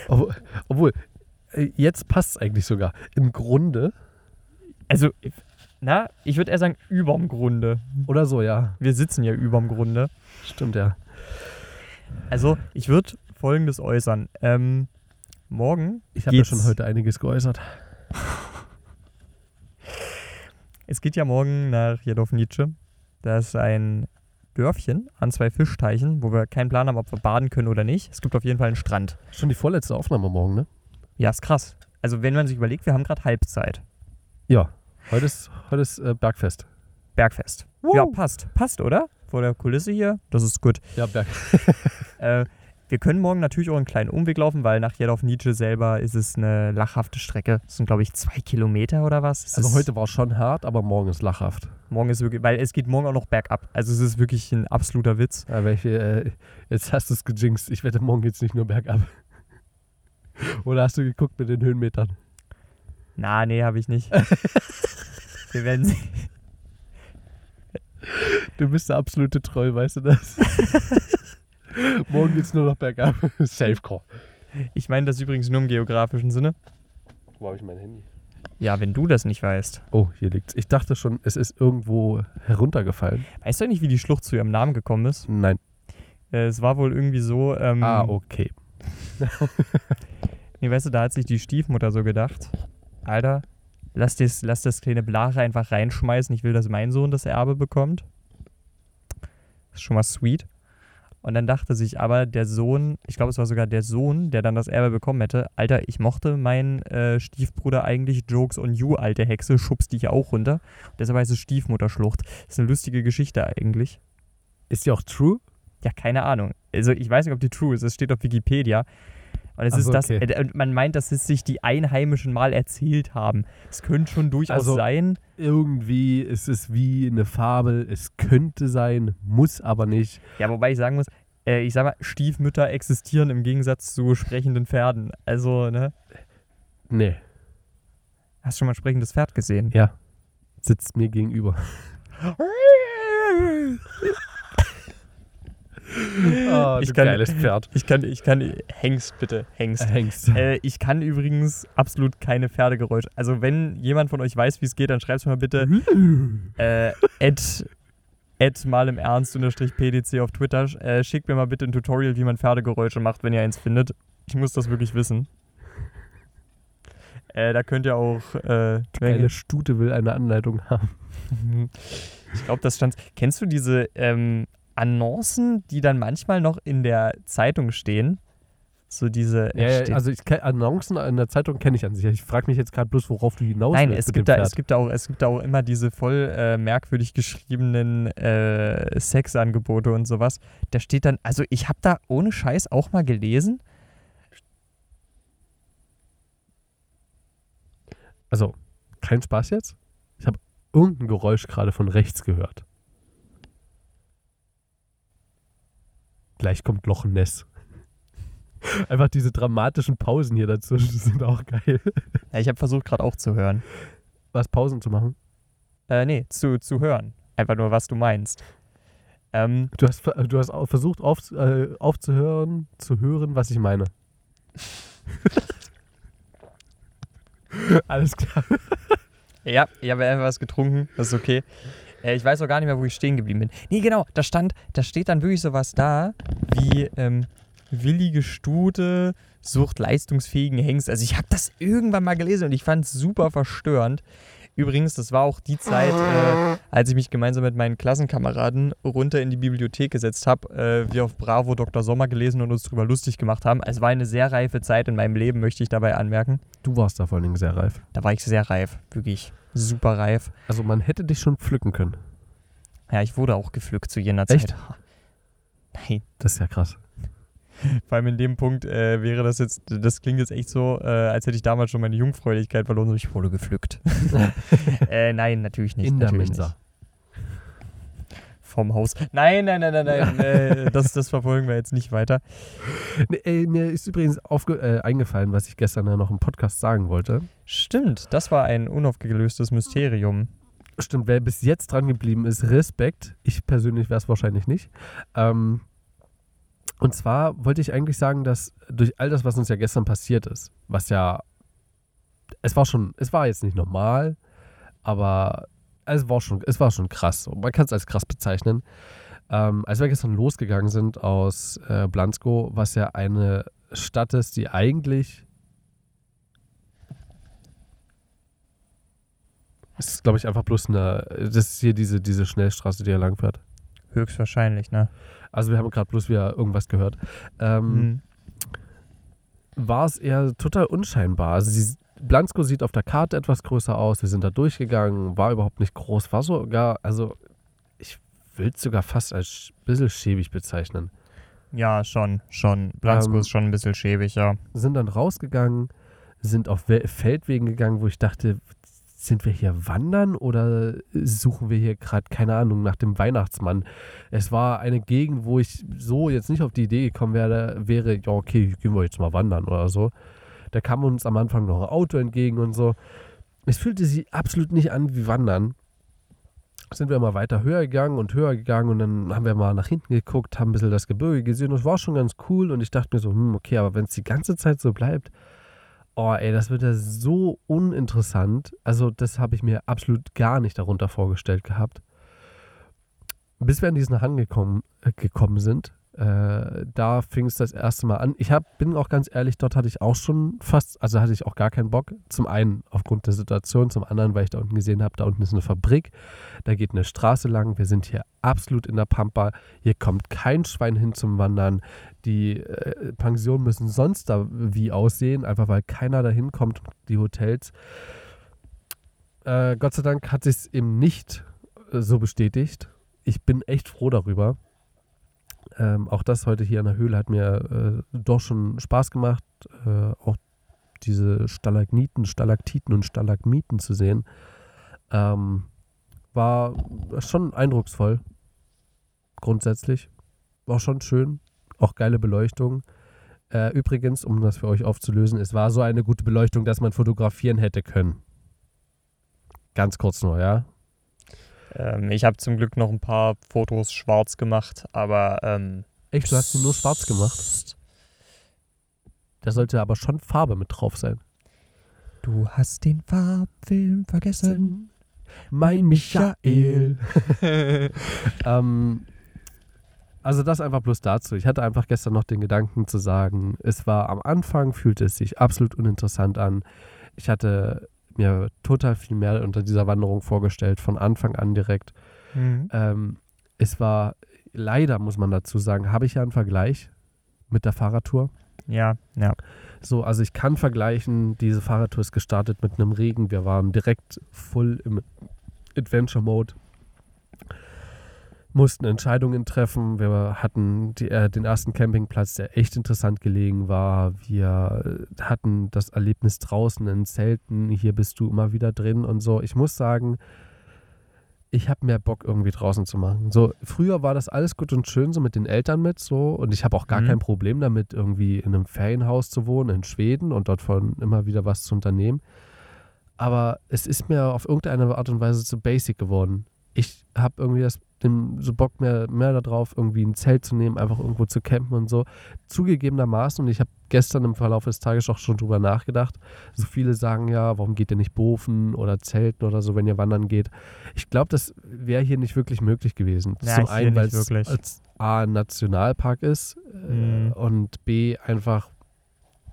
Obwohl, obwohl äh, jetzt passt es eigentlich sogar. Im Grunde, Also, na, ich würde eher sagen, überm Grunde. oder so, ja. Wir sitzen ja überm Grunde. Stimmt, ja. Also, ich würde folgendes äußern. Ähm, morgen, Ich habe ja schon heute einiges geäußert. Es geht ja morgen nach Jadownice. Das ist ein Dörfchen an zwei Fischteichen, wo wir keinen Plan haben, ob wir baden können oder nicht. Es gibt auf jeden Fall einen Strand. Schon die vorletzte Aufnahme morgen, ne? Ja, ist krass. Also wenn man sich überlegt, wir haben gerade Halbzeit. Ja, heute ist, heute ist äh, Bergfest. Bergfest. Ja, passt. Passt, oder? Vor der Kulisse hier. Das ist gut. Ja, Berg. Äh, wir können morgen natürlich auch einen kleinen Umweg laufen, weil nach Jedorf Nietzsche selber ist es eine lachhafte Strecke. Das sind, glaube ich, zwei Kilometer oder was. Es Also heute war es schon hart, aber morgen ist lachhaft. Morgen ist wirklich, weil es geht morgen auch noch bergab. Also es ist wirklich ein absoluter Witz. Ja, welche, äh, jetzt hast du es gejinxt. Ich wette, morgen geht es nicht nur bergab. Oder hast du geguckt mit den Höhenmetern? Na, nee, habe ich nicht. wir werden sehen. Du bist der absolute Troll, weißt du das? morgen geht es nur noch bergab. Safe Call. Ich meine das übrigens nur im geografischen Sinne. Wo habe ich mein Handy? Ja, wenn du das nicht weißt. Oh, hier liegt's. Ich dachte schon, es ist irgendwo heruntergefallen. Weißt du eigentlich, wie die Schlucht zu ihrem Namen gekommen ist? Nein. Äh, es war wohl irgendwie so. Ähm, Ah, okay. Nee, weißt du, da hat sich die Stiefmutter so gedacht: Alter, lass das, lass das kleine Blare einfach reinschmeißen. Ich will, dass mein Sohn das Erbe bekommt. Das ist schon mal sweet. Und dann dachte sich aber der Sohn, ich glaube, es war sogar der Sohn, der dann das Erbe bekommen hätte: Alter, ich mochte meinen äh, Stiefbruder eigentlich. Jokes on you, alte Hexe, schubst dich auch runter. Und deshalb heißt es Stiefmutterschlucht. Das ist eine lustige Geschichte eigentlich. Ist die auch true? Ja, keine Ahnung. Also ich weiß nicht, ob die true ist. Es steht auf Wikipedia. Und es Ach ist das, okay. äh, man meint, dass es sich die Einheimischen mal erzählt haben. Es könnte schon durchaus Also- sein. Irgendwie ist es wie eine Fabel. Es könnte sein, muss aber nicht. Ja, wobei ich sagen muss, äh, ich sag mal, Stiefmütter existieren im Gegensatz zu sprechenden Pferden. Also, ne? Nee. Hast du schon mal ein sprechendes Pferd gesehen? Ja. Sitzt mir gegenüber. Oh, Ich kann- geiles Pferd. Ich kann, ich kann, Hengst bitte, Hengst. Hengst. Äh, ich kann übrigens absolut keine Pferdegeräusche. Also wenn jemand von euch weiß, wie es geht, dann schreibt es mir mal bitte. äh, at, at mal im Ernst unterstrich PDC auf Twitter. Äh, schickt mir mal bitte ein Tutorial, wie man Pferdegeräusche macht, wenn ihr eins findet. Ich muss das wirklich wissen. Äh, da könnt ihr auch. Äh, Eine Stute will eine Anleitung haben. ich glaube, das stand. Kennst du diese ähm, Annoncen, die dann manchmal noch in der Zeitung stehen? So diese. Ja, ja, also ich kenn, Annoncen in der Zeitung kenne ich an sich. Ich frage mich jetzt gerade bloß, worauf du hinaus Nein, willst es mit gibt, da, Pferd. es, gibt da auch, es gibt da auch immer diese voll äh, merkwürdig geschriebenen äh, Sexangebote und sowas. Da steht dann, also ich habe da ohne Scheiß auch mal gelesen. Also, kein Spaß jetzt? Ich habe irgendein Geräusch gerade von rechts gehört. Gleich kommt Loch Ness. Einfach diese dramatischen Pausen hier dazu die sind auch geil. Ja, ich habe versucht gerade auch zu hören. Was, Pausen zu machen? Äh, nee, zu, zu hören. Einfach nur, was du meinst. Ähm, Du hast, du hast versucht auf, äh, aufzuhören, zu hören, was ich meine. Alles klar. ja, ich habe einfach was getrunken, das ist okay. Äh, ich weiß auch gar nicht mehr, wo ich stehen geblieben bin. Nee, genau, da stand, da steht dann wirklich sowas da, wie ähm, willige Stute sucht leistungsfähigen Hengst. Also ich habe das irgendwann mal gelesen und ich fand es super verstörend. Übrigens, das war auch die Zeit, äh, als ich mich gemeinsam mit meinen Klassenkameraden runter in die Bibliothek gesetzt habe, äh, wir auf Bravo Dr. Sommer gelesen und uns drüber lustig gemacht haben. Es war eine sehr reife Zeit in meinem Leben, möchte ich dabei anmerken. Du warst da vor allen Dingen sehr reif. Da war ich sehr reif, wirklich super reif. Also man hätte dich schon pflücken können. Ja, ich wurde auch gepflückt zu jener Echt? Zeit. Nein, Das ist ja krass. vor allem in dem Punkt äh, wäre das jetzt, das klingt jetzt echt so, äh, als hätte ich damals schon meine Jungfräulichkeit verloren und ich wurde gepflückt. äh, nein, natürlich nicht. In der natürlich Mensa. Nicht. Vom Haus. Nein, nein, nein, nein, nein. äh, das, das verfolgen wir jetzt nicht weiter. Nee, ey, mir ist übrigens äh, eingefallen, was ich gestern ja noch im Podcast sagen wollte. Stimmt, das war ein unaufgelöstes Mysterium. Stimmt, wer bis jetzt dran geblieben ist, Respekt. Ich persönlich wäre es wahrscheinlich nicht. Ähm, und zwar wollte ich eigentlich sagen, dass durch all das, was uns ja gestern passiert ist, was ja, es war schon, es war jetzt nicht normal, aber es war schon, es war schon krass. Man kann es als krass bezeichnen. Ähm, als wir gestern losgegangen sind aus äh, Blansko, was ja eine Stadt ist, die eigentlich es ist, glaube ich, einfach bloß eine, das ist hier diese, diese Schnellstraße, die hier lang fährt. Höchstwahrscheinlich, ne? Also wir haben gerade bloß wieder irgendwas gehört. Ähm, Mhm. War es eher total unscheinbar. Also sie, Blansko sieht auf der Karte etwas größer aus. Wir sind da durchgegangen, war überhaupt nicht groß, war sogar, also ich will es sogar fast als ein bisschen schäbig bezeichnen. Ja, schon, schon. Blansko Ähm, ist schon ein bisschen schäbig, ja. Sind dann rausgegangen, sind auf We- Feldwegen gegangen, wo ich dachte, sind wir hier wandern oder suchen wir hier gerade, keine Ahnung, nach dem Weihnachtsmann? Es war eine Gegend, wo ich so jetzt nicht auf die Idee gekommen wäre, wäre, ja, okay, gehen wir jetzt mal wandern oder so. Da kam uns am Anfang noch ein Auto entgegen und so. Es fühlte sich absolut nicht an wie Wandern. Sind wir mal weiter höher gegangen und höher gegangen und dann haben wir mal nach hinten geguckt, haben ein bisschen das Gebirge gesehen und es war schon ganz cool und ich dachte mir so, hm, okay, aber wenn es die ganze Zeit so bleibt, oh ey, das wird ja so uninteressant. Also das habe ich mir absolut gar nicht darunter vorgestellt gehabt. Bis wir an diesen Hang gekommen, äh, gekommen sind, äh, da fing es das erste Mal an. Ich hab, bin auch ganz ehrlich, dort hatte ich auch schon fast, also hatte ich auch gar keinen Bock. Zum einen aufgrund der Situation, zum anderen, weil ich da unten gesehen habe, da unten ist eine Fabrik, da geht eine Straße lang, wir sind hier absolut in der Pampa, hier kommt kein Schwein hin zum Wandern. Die äh, Pensionen müssen sonst da wie aussehen, einfach weil keiner da hinkommt, die Hotels. Äh, Gott sei Dank hat sich es eben nicht äh, so bestätigt. Ich bin echt froh darüber. Ähm, auch das heute hier in der Höhle hat mir äh, doch schon Spaß gemacht, äh, auch diese Stalagniten, Stalaktiten und Stalagmiten zu sehen. Ähm, war schon eindrucksvoll, grundsätzlich. War schon schön, auch geile Beleuchtung. Äh, übrigens, um das für euch aufzulösen, es war so eine gute Beleuchtung, dass man fotografieren hätte können. Ganz kurz nur, ja. Ähm, ich habe zum Glück noch ein paar Fotos schwarz gemacht, aber ähm, Echt, du hast ihn nur schwarz gemacht? Da sollte aber schon Farbe mit drauf sein. Du hast den Farbfilm vergessen. Mein Michael. ähm, also das einfach bloß dazu. Ich hatte einfach gestern noch den Gedanken zu sagen, es war am Anfang, fühlte es sich absolut uninteressant an. Ich hatte mir total viel mehr unter dieser Wanderung vorgestellt, von Anfang an direkt. Mhm. Ähm, es war, leider muss man dazu sagen, habe ich ja einen Vergleich mit der Fahrradtour. Ja, ja. So, also ich kann vergleichen, diese Fahrradtour ist gestartet mit einem Regen. Wir waren direkt voll im Adventure Mode. Mussten Entscheidungen treffen. Wir hatten die, äh, den ersten Campingplatz, der echt interessant gelegen war. Wir äh, hatten das Erlebnis draußen in Zelten. Hier bist du immer wieder drin und so. Ich muss sagen, ich habe mehr Bock irgendwie draußen zu machen. So früher war das alles gut und schön so mit den Eltern mit so und ich habe auch gar Mhm. kein Problem damit irgendwie in einem Ferienhaus zu wohnen in Schweden und dort von immer wieder was zu unternehmen. Aber es ist mir auf irgendeine Art und Weise zu basic geworden. Ich habe irgendwie das, so Bock mehr, mehr darauf, irgendwie ein Zelt zu nehmen, einfach irgendwo zu campen und so. Zugegebenermaßen, und ich habe gestern im Verlauf des Tages auch schon drüber nachgedacht, so viele sagen ja, warum geht ihr nicht bofen oder zelten oder so, wenn ihr wandern geht. Ich glaube, das wäre hier nicht wirklich möglich gewesen. Ja, Zum einen, weil es A ein Nationalpark ist äh, Mhm. und B einfach,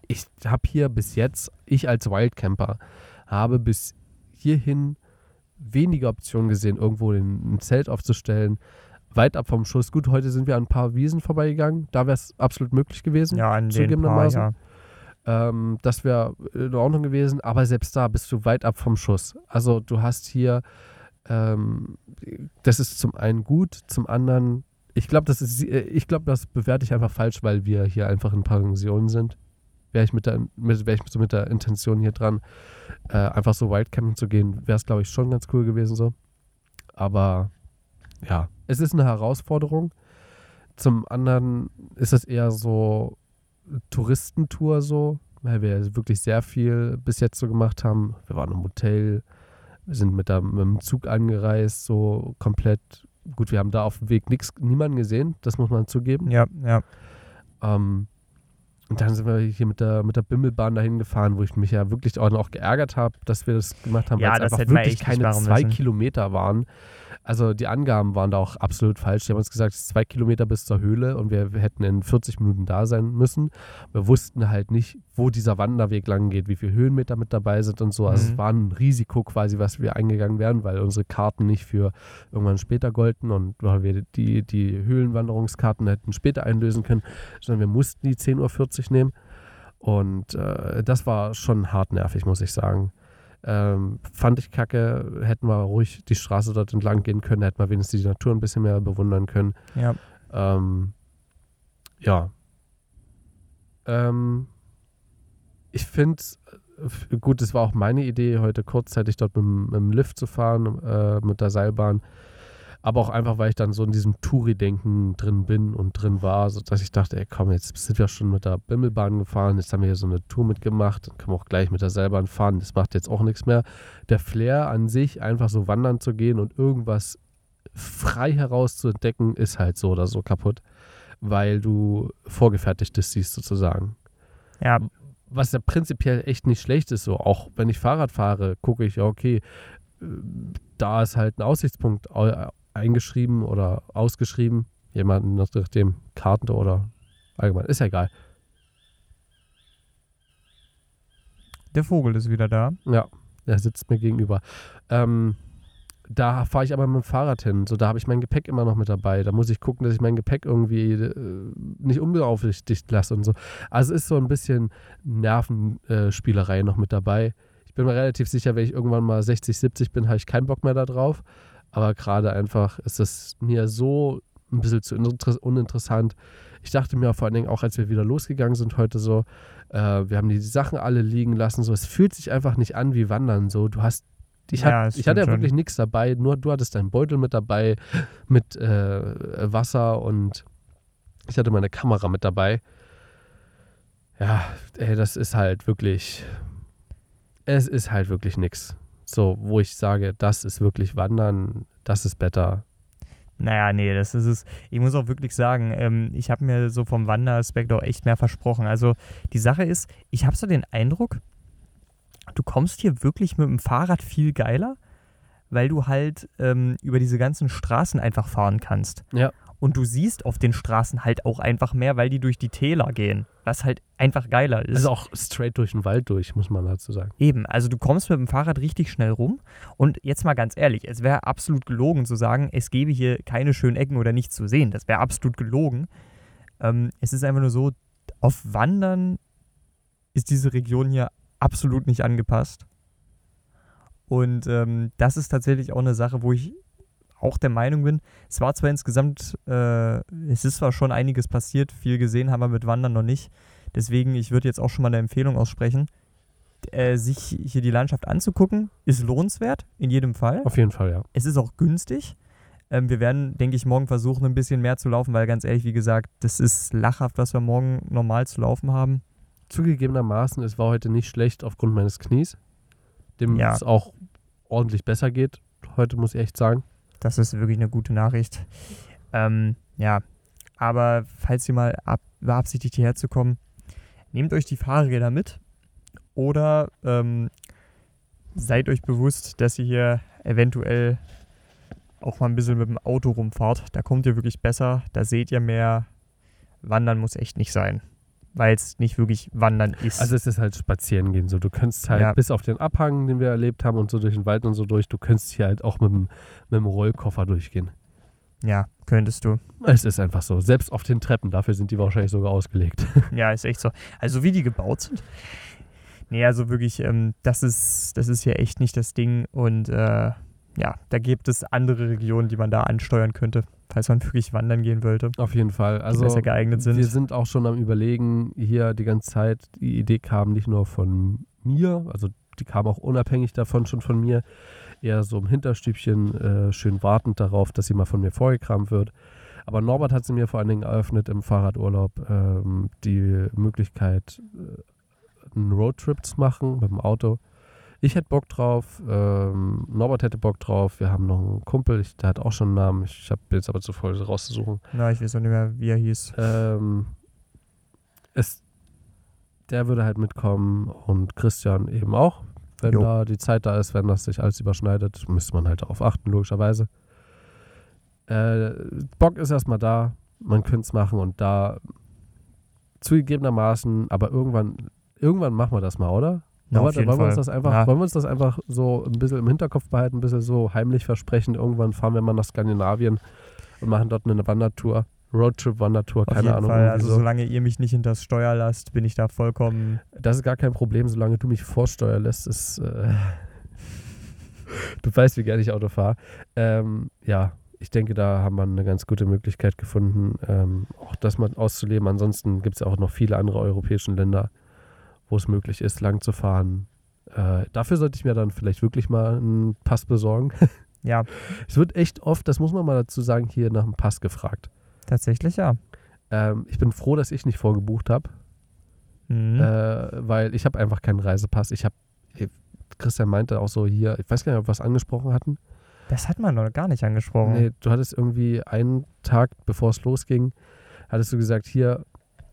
ich habe hier bis jetzt, ich als Wildcamper, habe bis hierhin wenige Optionen gesehen, irgendwo ein, Zelt aufzustellen. Weit ab vom Schuss. Gut, heute sind wir an ein paar Wiesen vorbeigegangen. Da wäre es absolut möglich gewesen. Ja, an den paar, zugegebenermaßen. ja. Ähm, das wäre in Ordnung gewesen, aber selbst da bist du weit ab vom Schuss. Also du hast hier, ähm, das ist zum einen gut, zum anderen, ich glaube, das ist, ich glaube, das bewerte ich einfach falsch, weil wir hier einfach in Pensionen sind. Wäre ich mit der, mit, wär ich so mit der Intention hier dran, äh, einfach so Wildcamping zu gehen, wäre es, glaube ich, schon ganz cool gewesen so. Aber ja, es ist eine Herausforderung. Zum anderen ist es eher so Touristentour so, weil wir wirklich sehr viel bis jetzt so gemacht haben. Wir waren im Hotel, wir sind mit, der, mit dem Zug angereist, so komplett. Gut, wir haben da auf dem Weg nix, niemanden gesehen, das muss man zugeben. Ja, ja. Ähm, und dann sind wir hier mit der, mit der Bimmelbahn dahin gefahren, wo ich mich ja wirklich auch noch geärgert habe, dass wir das gemacht haben, Ja, weil es einfach wirklich keine zwei müssen. Kilometer waren. Also die Angaben waren da auch absolut falsch. Die haben uns gesagt, es ist zwei Kilometer bis zur Höhle und wir, wir hätten in 40 Minuten da sein müssen. Wir wussten halt nicht, wo dieser Wanderweg lang geht, wie viele Höhenmeter mit dabei sind und so. Also Mhm. es war ein Risiko quasi, was wir eingegangen wären, weil unsere Karten nicht für irgendwann später golden und weil wir die, die Höhlenwanderungskarten hätten später einlösen können, sondern wir mussten die 10.40 Uhr nehmen. Und äh, das war schon hart nervig, muss ich sagen. Ähm, fand ich kacke, hätten wir ruhig die Straße dort entlang gehen können, hätten wir wenigstens die Natur ein bisschen mehr bewundern können. Ja. Ähm, ja. Ähm, ich finde, gut, es war auch meine Idee, heute kurzzeitig dort mit, dem- mit dem Lift zu fahren, äh, mit der Seilbahn. Aber auch einfach, weil ich dann so in diesem Touri-Denken drin bin und drin war, sodass ich dachte, ey, komm, jetzt sind wir schon mit der Bimmelbahn gefahren, jetzt haben wir hier so eine Tour mitgemacht, dann können wir auch gleich mit der Seilbahn fahren, das macht jetzt auch nichts mehr. Der Flair an sich, einfach so wandern zu gehen und irgendwas frei heraus zu entdecken, ist halt so oder so kaputt, weil du vorgefertigtes siehst sozusagen. Ja, Was ja prinzipiell echt nicht schlecht ist, so auch wenn ich Fahrrad fahre, gucke ich, ja, okay, äh, da ist halt ein Aussichtspunkt au- eingeschrieben oder ausgeschrieben, jemanden nach dem Karte oder allgemein, ist ja egal. der Vogel ist wieder da. Ja, er sitzt mir gegenüber. Ähm, da fahre ich aber mit dem Fahrrad hin. So, da habe ich mein Gepäck immer noch mit dabei. Da muss ich gucken, dass ich mein Gepäck irgendwie äh, nicht unbeaufsichtigt lasse und so. Also es ist so ein bisschen Nervenspielerei noch mit dabei. Ich bin mir relativ sicher, wenn ich irgendwann mal 60, 70 bin, habe ich keinen Bock mehr da drauf. Aber gerade einfach ist es mir so ein bisschen zu uninter- uninteressant. Ich dachte mir vor allen Dingen auch, als wir wieder losgegangen sind heute so, äh, wir haben die Sachen alle liegen lassen. So, es fühlt sich einfach nicht an wie Wandern. So, du hast, ich, Ja, hat, ich hatte ja wirklich nichts dabei. Nur du hattest deinen Beutel mit dabei mit äh, Wasser und ich hatte meine Kamera mit dabei. Ja, ey, das ist halt wirklich, es ist halt wirklich nix. So, wo ich sage, das ist wirklich Wandern, das ist better. Naja, nee, das ist es. Ich muss auch wirklich sagen, ähm, ich habe mir so vom Wanderaspekt auch echt mehr versprochen. Also die Sache ist, ich habe so den Eindruck, du kommst hier wirklich mit dem Fahrrad viel geiler, weil du halt ähm, über diese ganzen Straßen einfach fahren kannst. Ja. Und du siehst auf den Straßen halt auch einfach mehr, weil die durch die Täler gehen, was halt einfach geiler ist. Also auch straight durch den Wald durch, muss man dazu sagen. Eben, also du kommst mit dem Fahrrad richtig schnell rum. Und jetzt mal ganz ehrlich, es wäre absolut gelogen zu sagen, es gäbe hier keine schönen Ecken oder nichts zu sehen. Das wäre absolut gelogen. Ähm, es ist einfach nur so, auf Wandern ist diese Region hier absolut nicht angepasst. Und ähm, das ist tatsächlich auch eine Sache, wo ich auch der Meinung bin, es war zwar insgesamt, äh, es ist zwar schon einiges passiert, viel gesehen haben wir mit Wandern noch nicht. Deswegen, ich würde jetzt auch schon mal eine Empfehlung aussprechen äh, sich hier die Landschaft anzugucken, ist lohnenswert, in jedem Fall. Auf jeden Fall, ja. Es ist auch günstig. Ähm, wir werden, denke ich, morgen versuchen, ein bisschen mehr zu laufen, weil ganz ehrlich, wie gesagt, das ist lachhaft, was wir morgen normal zu laufen haben. Zugegebenermaßen, es war heute nicht schlecht aufgrund meines Knies, dem Ja. es auch ordentlich besser geht. Heute muss ich echt sagen. Das ist wirklich eine gute Nachricht. Ähm, ja, aber falls ihr mal ab, beabsichtigt, hierher zu kommen, nehmt euch die Fahrräder mit oder ähm, seid euch bewusst, dass ihr hier eventuell auch mal ein bisschen mit dem Auto rumfahrt. Da kommt ihr wirklich besser, da seht ihr mehr. Wandern muss echt nicht sein, weil es nicht wirklich Wandern ist. Also es ist halt spazieren gehen so. Du könntest halt Ja. bis auf den Abhang, den wir erlebt haben und so durch den Wald und so durch, du könntest hier halt auch mit dem, mit dem Rollkoffer durchgehen. ja, könntest du. Es ist einfach so. Selbst auf den Treppen, dafür sind die wahrscheinlich sogar ausgelegt. Ja, ist echt so. Also wie die gebaut sind. Nee, also wirklich, ähm, das, ist, das ist hier echt nicht das Ding. Und äh, ja, da gibt es andere Regionen, die man da ansteuern könnte, falls man wirklich wandern gehen wollte, Auf jeden Fall. Also besser geeignet sind. wir sind auch schon am überlegen, hier die ganze Zeit, die Idee kam nicht nur von mir, also die kam auch unabhängig davon schon von mir, eher so im Hinterstübchen, äh, schön wartend darauf, dass sie mal von mir vorgekramt wird. Aber Norbert hat sie mir vor allen Dingen eröffnet im Fahrradurlaub, ähm, die Möglichkeit, äh, einen Roadtrip zu machen mit dem Auto. Ich hätte Bock drauf, ähm, Norbert hätte Bock drauf, wir haben noch einen Kumpel, ich, der hat auch schon einen Namen, ich habe jetzt aber zu voll rauszusuchen. Na, ich weiß auch nicht mehr, wie er hieß. Ähm, es, der würde halt mitkommen und Christian eben auch. Wenn Jo. da die Zeit da ist, wenn das sich alles überschneidet, müsste man halt darauf achten, logischerweise. Äh, Bock ist erstmal da, man könnte es machen und da zugegebenermaßen, aber irgendwann, irgendwann machen wir das mal, oder? Na, da jeden wollen wir uns das einfach, Ja. wollen wir uns das einfach so ein bisschen im Hinterkopf behalten, ein bisschen so heimlich versprechen. Irgendwann fahren wir mal nach Skandinavien und machen dort eine Wandertour. Roadtrip, Wandertour, Auf keine Ahnung. Fall. Also so. solange ihr mich nicht hinters Steuer lasst, bin ich da vollkommen. Das ist gar kein Problem, solange du mich vorsteuern lässt. Ist, äh, du weißt, wie gerne ich Auto fahre. Ähm, ja, ich denke, da haben wir eine ganz gute Möglichkeit gefunden, ähm, auch das mal auszuleben. Ansonsten gibt es auch noch viele andere europäische Länder, wo es möglich ist, lang zu fahren. Äh, dafür sollte ich mir dann vielleicht wirklich mal einen Pass besorgen. Ja, es wird echt oft, das muss man mal dazu sagen, hier nach einem Pass gefragt. tatsächlich ja. Ähm, ich bin froh, dass ich nicht vorgebucht habe. Mhm. äh, weil ich habe einfach keinen Reisepass. Ich habe, Christian meinte auch so hier, ich weiß gar nicht, ob wir was angesprochen hatten. das hat man noch gar nicht angesprochen. Nee, du hattest irgendwie einen Tag, bevor es losging, hattest du gesagt, hier,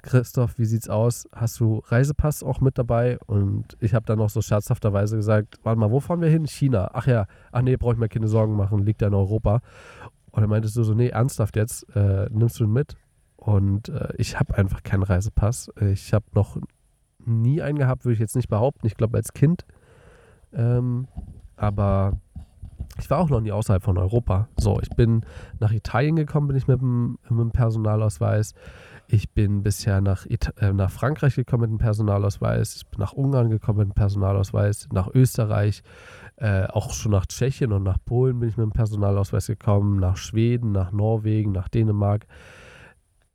Christoph, wie sieht's aus? Hast du Reisepass auch mit dabei? Und ich habe dann noch so scherzhafterweise gesagt, warte mal, wo fahren wir hin? China. Ach ja, ach nee, brauche ich mir keine Sorgen machen, liegt ja in Europa. Und dann meintest du so, nee, ernsthaft jetzt, äh, nimmst du ihn mit? Und äh, ich habe einfach keinen Reisepass. Ich habe noch nie einen gehabt, würde ich jetzt nicht behaupten. Ich glaube als Kind. Ähm, aber ich war auch noch nie außerhalb von Europa. So, ich bin nach Italien gekommen, bin ich mit dem, mit dem Personalausweis. Ich bin bisher nach, Ita äh, nach Frankreich gekommen mit dem Personalausweis. Ich bin nach Ungarn gekommen mit dem Personalausweis. Nach Österreich, äh, auch schon nach Tschechien und nach Polen bin ich mit dem Personalausweis gekommen. Nach Schweden, nach Norwegen, nach Dänemark.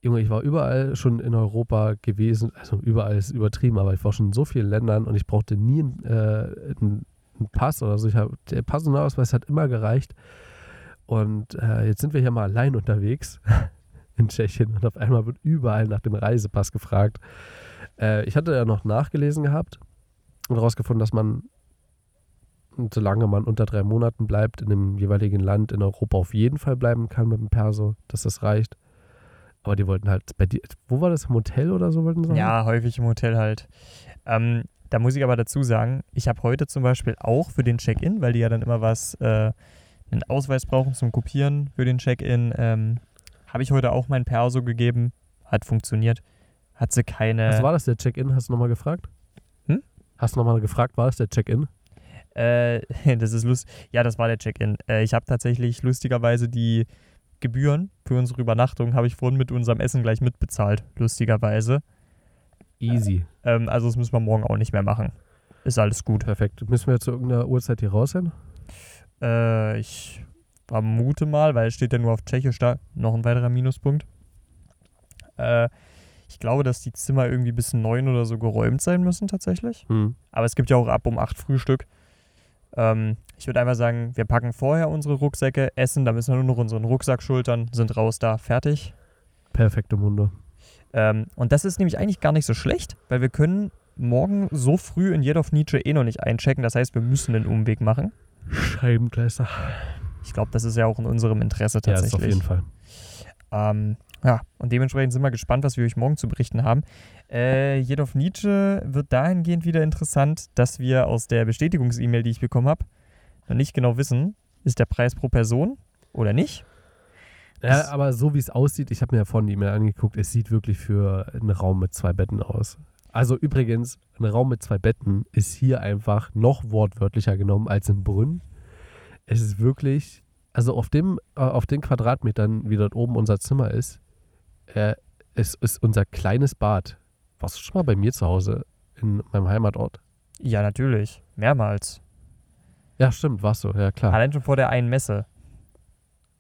Junge, ich war überall schon in Europa gewesen. Also überall ist übertrieben, aber ich war schon in so vielen Ländern und ich brauchte nie einen, äh, einen einen Pass oder so. Ich hab, der Personalausweis hat immer gereicht. Und äh, jetzt sind wir hier mal allein unterwegs in Tschechien und auf einmal wird überall nach dem Reisepass gefragt. Äh, ich hatte ja noch nachgelesen gehabt und herausgefunden, dass man, solange man unter drei Monaten bleibt, in dem jeweiligen Land in Europa auf jeden Fall bleiben kann mit dem Perso, dass das reicht. Aber die wollten halt bei dir, wo war das, im Hotel oder so wollten sie? Ja, häufig im Hotel halt. Ähm, da muss ich aber dazu sagen, ich habe heute zum Beispiel auch für den Check-in, weil die ja dann immer was, äh, einen Ausweis brauchen zum Kopieren für den Check-in, ähm, habe ich heute auch mein Perso gegeben. Hat funktioniert. Hat sie keine. Was war das, der Check-in? Hast du nochmal gefragt? Hm? Hast du nochmal gefragt, war das der Check-in? Äh, das ist lust. Ja, das war der Check-in. Äh, ich habe tatsächlich lustigerweise die Gebühren für unsere Übernachtung habe ich vorhin mit unserem Essen gleich mitbezahlt. Lustigerweise. Easy. Ähm, also das müssen wir morgen auch nicht mehr machen. Ist alles gut. Perfekt. Müssen wir zu irgendeiner Uhrzeit hier raus sein? Äh, ich vermute mal, weil es steht ja nur auf Tschechisch da, noch ein weiterer Minuspunkt. Äh, ich glaube, dass die Zimmer irgendwie bis neun oder so geräumt sein müssen tatsächlich. Hm. Aber es gibt ja auch ab um acht Frühstück. Ähm, ich würde einfach sagen, wir packen vorher unsere Rucksäcke, essen, da müssen wir nur noch unseren Rucksack schultern, sind raus da, fertig. Perfekte Munde. Ähm, und das ist nämlich eigentlich gar nicht so schlecht, weil wir können morgen so früh in Jedorf Nietzsche eh noch nicht einchecken. Das heißt, wir müssen den Umweg machen. Scheibengleister. Ich glaube, das ist ja auch in unserem Interesse Ja, tatsächlich. ist auf jeden Fall. Ähm, ja, und dementsprechend sind wir gespannt, was wir euch morgen zu berichten haben. Äh, jedoch Nietzsche wird dahingehend wieder interessant, dass wir aus der Bestätigungs-E-Mail, die ich bekommen habe, noch nicht genau wissen, ist der Preis pro Person oder nicht. Ja, aber so wie es aussieht, ich habe mir ja vorhin die E-Mail angeguckt, es sieht wirklich für einen Raum mit zwei Betten aus. Also übrigens, ein Raum mit zwei Betten ist hier einfach noch wortwörtlicher genommen als in Brünn. Es ist wirklich, also auf dem, äh, auf den Quadratmetern, wie dort oben unser Zimmer ist, äh, es ist unser kleines Bad. Warst du schon mal bei mir zu Hause in meinem Heimatort? Ja, natürlich. Mehrmals. Ja, stimmt, warst du, ja klar. Allein schon vor der einen Messe.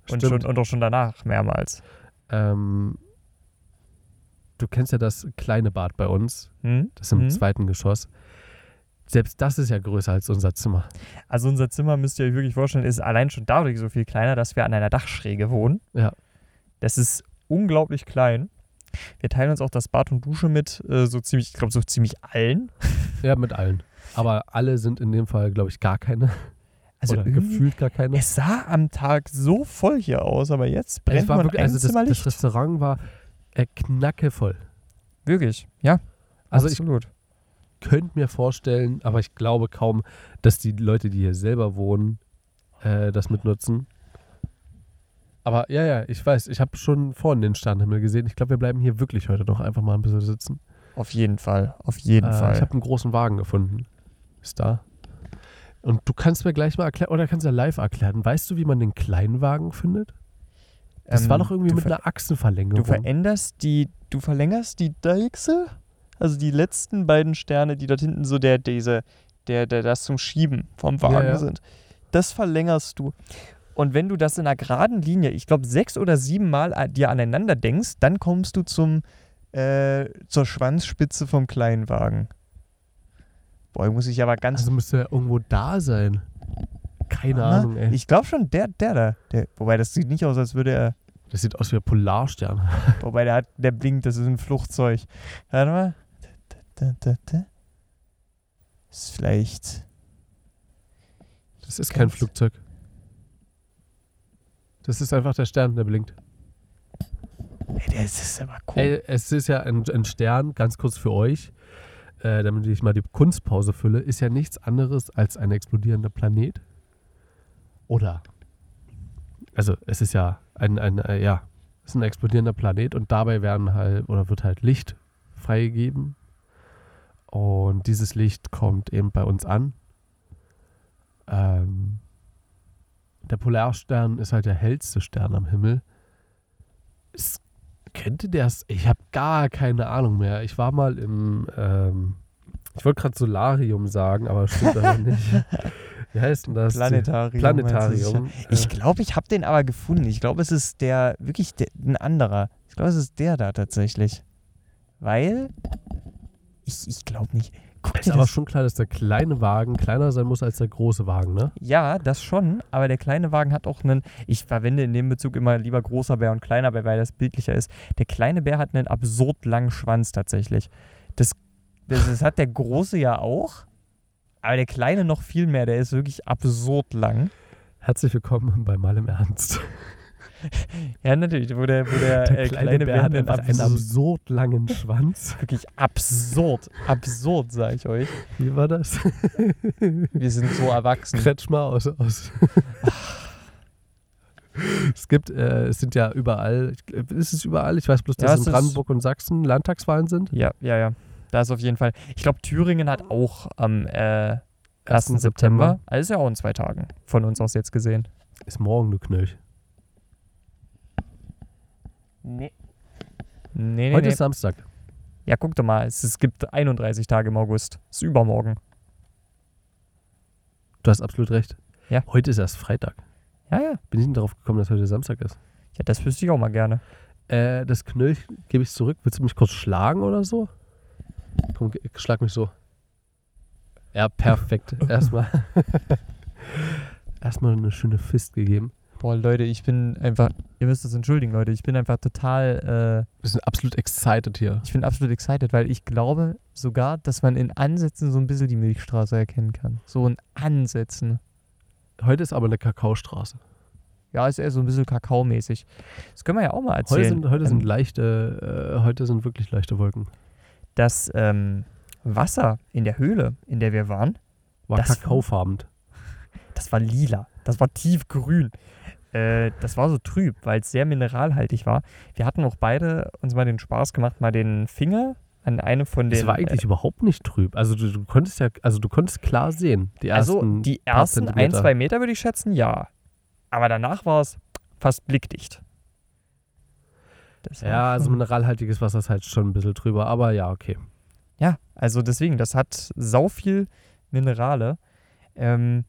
Und, Stimmt. schon, und auch schon danach mehrmals. Ähm, du kennst ja das kleine Bad bei uns, Hm? das im Mhm. zweiten Geschoss. Selbst das ist ja größer als unser Zimmer. Also unser Zimmer, müsst ihr euch wirklich vorstellen, ist allein schon dadurch so viel kleiner, dass wir an einer Dachschräge wohnen. Ja. Das ist unglaublich klein. Wir teilen uns auch das Bad und Dusche mit, äh, so ziemlich, ich glaube, so ziemlich allen. Ja, mit allen. Aber alle sind in dem Fall, glaube ich, gar keine. Also Oder gefühlt gar keine. es sah am Tag so voll hier aus, aber jetzt brennt Es war man wirklich, ein also das, das. Restaurant war äh, knackevoll. Wirklich, ja. Also ich absolut. Könnte mir vorstellen, aber ich glaube kaum, dass die Leute, die hier selber wohnen, äh, das mitnutzen. Aber ja, ja, ich weiß, ich habe schon vorhin den Sternenhimmel gesehen. Ich glaube, wir bleiben hier wirklich heute noch einfach mal ein bisschen sitzen. Auf jeden Fall, auf jeden Äh, Fall. Ich habe einen großen Wagen gefunden. Ist da. Und du kannst mir gleich mal erklären, oder kannst ja live erklären. Weißt du, wie man den kleinen Wagen findet? Das Ähm, war doch irgendwie mit einer Achsenverlängerung. Du veränderst die, du verlängerst die Deichsel, also die letzten beiden Sterne, die dort hinten so der, diese, der, der das zum Schieben vom Wagen ja. sind. Das verlängerst du. Und wenn du das in einer geraden Linie, ich glaube, sechs oder sieben Mal a- dir aneinander denkst, dann kommst du zum, äh, zur Schwanzspitze vom kleinen Wagen. Boah, muss ich aber ganz. also müsste er irgendwo da sein. Keine Ah, Ahnung, ey. Ich glaube schon, der, der da. Der, wobei, das sieht nicht aus, als würde er. Das sieht aus wie ein Polarstern. Wobei, der, hat, der blinkt, das ist ein Flugzeug. Warte mal. Da, da, da, da. Ist vielleicht. Das ist kein Flugzeug. Das ist einfach der Stern, der blinkt. Ey, ist, ist aber cool. Ey, es ist ja ein, ein Stern, ganz kurz für euch, äh, damit ich mal die Kunstpause fülle, ist ja nichts anderes als ein explodierender Planet. Oder? Also es ist ja ein, ein äh, ja, es ist ein explodierender Planet und dabei werden halt oder wird halt Licht freigegeben. Und dieses Licht kommt eben bei uns an. Ähm, der Polarstern ist halt der hellste Stern am Himmel. Es könnte der. Ich habe gar keine Ahnung mehr. Ich war mal im. Ähm, ich wollte gerade Solarium sagen, aber stimmt aber nicht. Wie heißt denn das? Planetarium. Planetarium. Ich glaube, ich habe den aber gefunden. Ich glaube, es ist der, wirklich der, ein anderer. Ich glaube, es ist der da tatsächlich. Weil. Ich, ich glaube nicht. Guck ist aber schon klar, dass der kleine Wagen kleiner sein muss als der große Wagen, ne? Ja, das schon, aber der kleine Wagen hat auch einen, ich verwende in dem Bezug immer lieber großer Bär und kleiner Bär, weil das bildlicher ist. Der kleine Bär hat einen absurd langen Schwanz tatsächlich. Das, das, das hat der große ja auch, aber der kleine noch viel mehr, der ist wirklich absurd lang. Herzlich willkommen bei Mal im Ernst. Ja, natürlich, wo der, wo der, Der äh, kleine Bär hat einen absurd, absurd langen Schwanz. wirklich absurd, absurd, sag ich euch. Wie war das? Wir sind so erwachsen. Kretsch mal aus. aus. es gibt, äh, es sind ja überall, ist es überall? Ich weiß bloß, Ja, dass es in Brandenburg und Sachsen Landtagswahlen sind. Ja, ja, ja. Da ist auf jeden Fall. Ich glaube, Thüringen hat auch am äh, 1. September. Also ist ja auch in zwei Tagen von uns aus jetzt gesehen. Ist morgen, du Knöch. Nee. Nee, nee, Heute nee. ist Samstag. Ja, guck doch mal. Es, es gibt 31 Tage im August. Ist übermorgen. Du hast absolut recht. Ja. Heute ist erst Freitag. Ja, ja. Bin ich nicht darauf gekommen, dass heute Samstag ist. Ja, das wüsste ich auch mal gerne. Äh, das Knöch gebe ich zurück. Willst du mich kurz schlagen oder so? Komm, schlag mich so. Ja, perfekt. Erstmal. Erstmal eine schöne Fist gegeben. Boah, Leute, ich bin einfach. Ihr müsst es entschuldigen, Leute. Ich bin einfach total. Äh, Wir sind absolut excited hier. ich bin absolut excited, weil ich glaube sogar, dass man in Ansätzen so ein bisschen die Milchstraße erkennen kann. So in Ansätzen. Heute ist aber eine Kakaostraße. Ja, ist eher so ein bisschen kakaomäßig. Das können wir ja auch mal Heute erzählen. sind, heute sind Ähm, leichte, äh, heute sind wirklich leichte Wolken. das ähm, Wasser in der Höhle, in der wir waren, war- kakaofarben. das war lila. Das war tiefgrün. Äh, das war so trüb, weil es sehr mineralhaltig war. Wir hatten auch beide uns mal den Spaß gemacht, mal den Finger an einem von den. Es war eigentlich überhaupt nicht trüb. Also du, du konntest ja, also du konntest klar sehen. Die äh, also ersten die ersten ein, zwei Meter würde ich schätzen, ja. Aber danach war es fast blickdicht. Das Ja, also mineralhaltiges Wasser ist halt schon ein bisschen drüber, aber ja, okay. Ja, also deswegen, das hat sau viel Minerale. Ähm,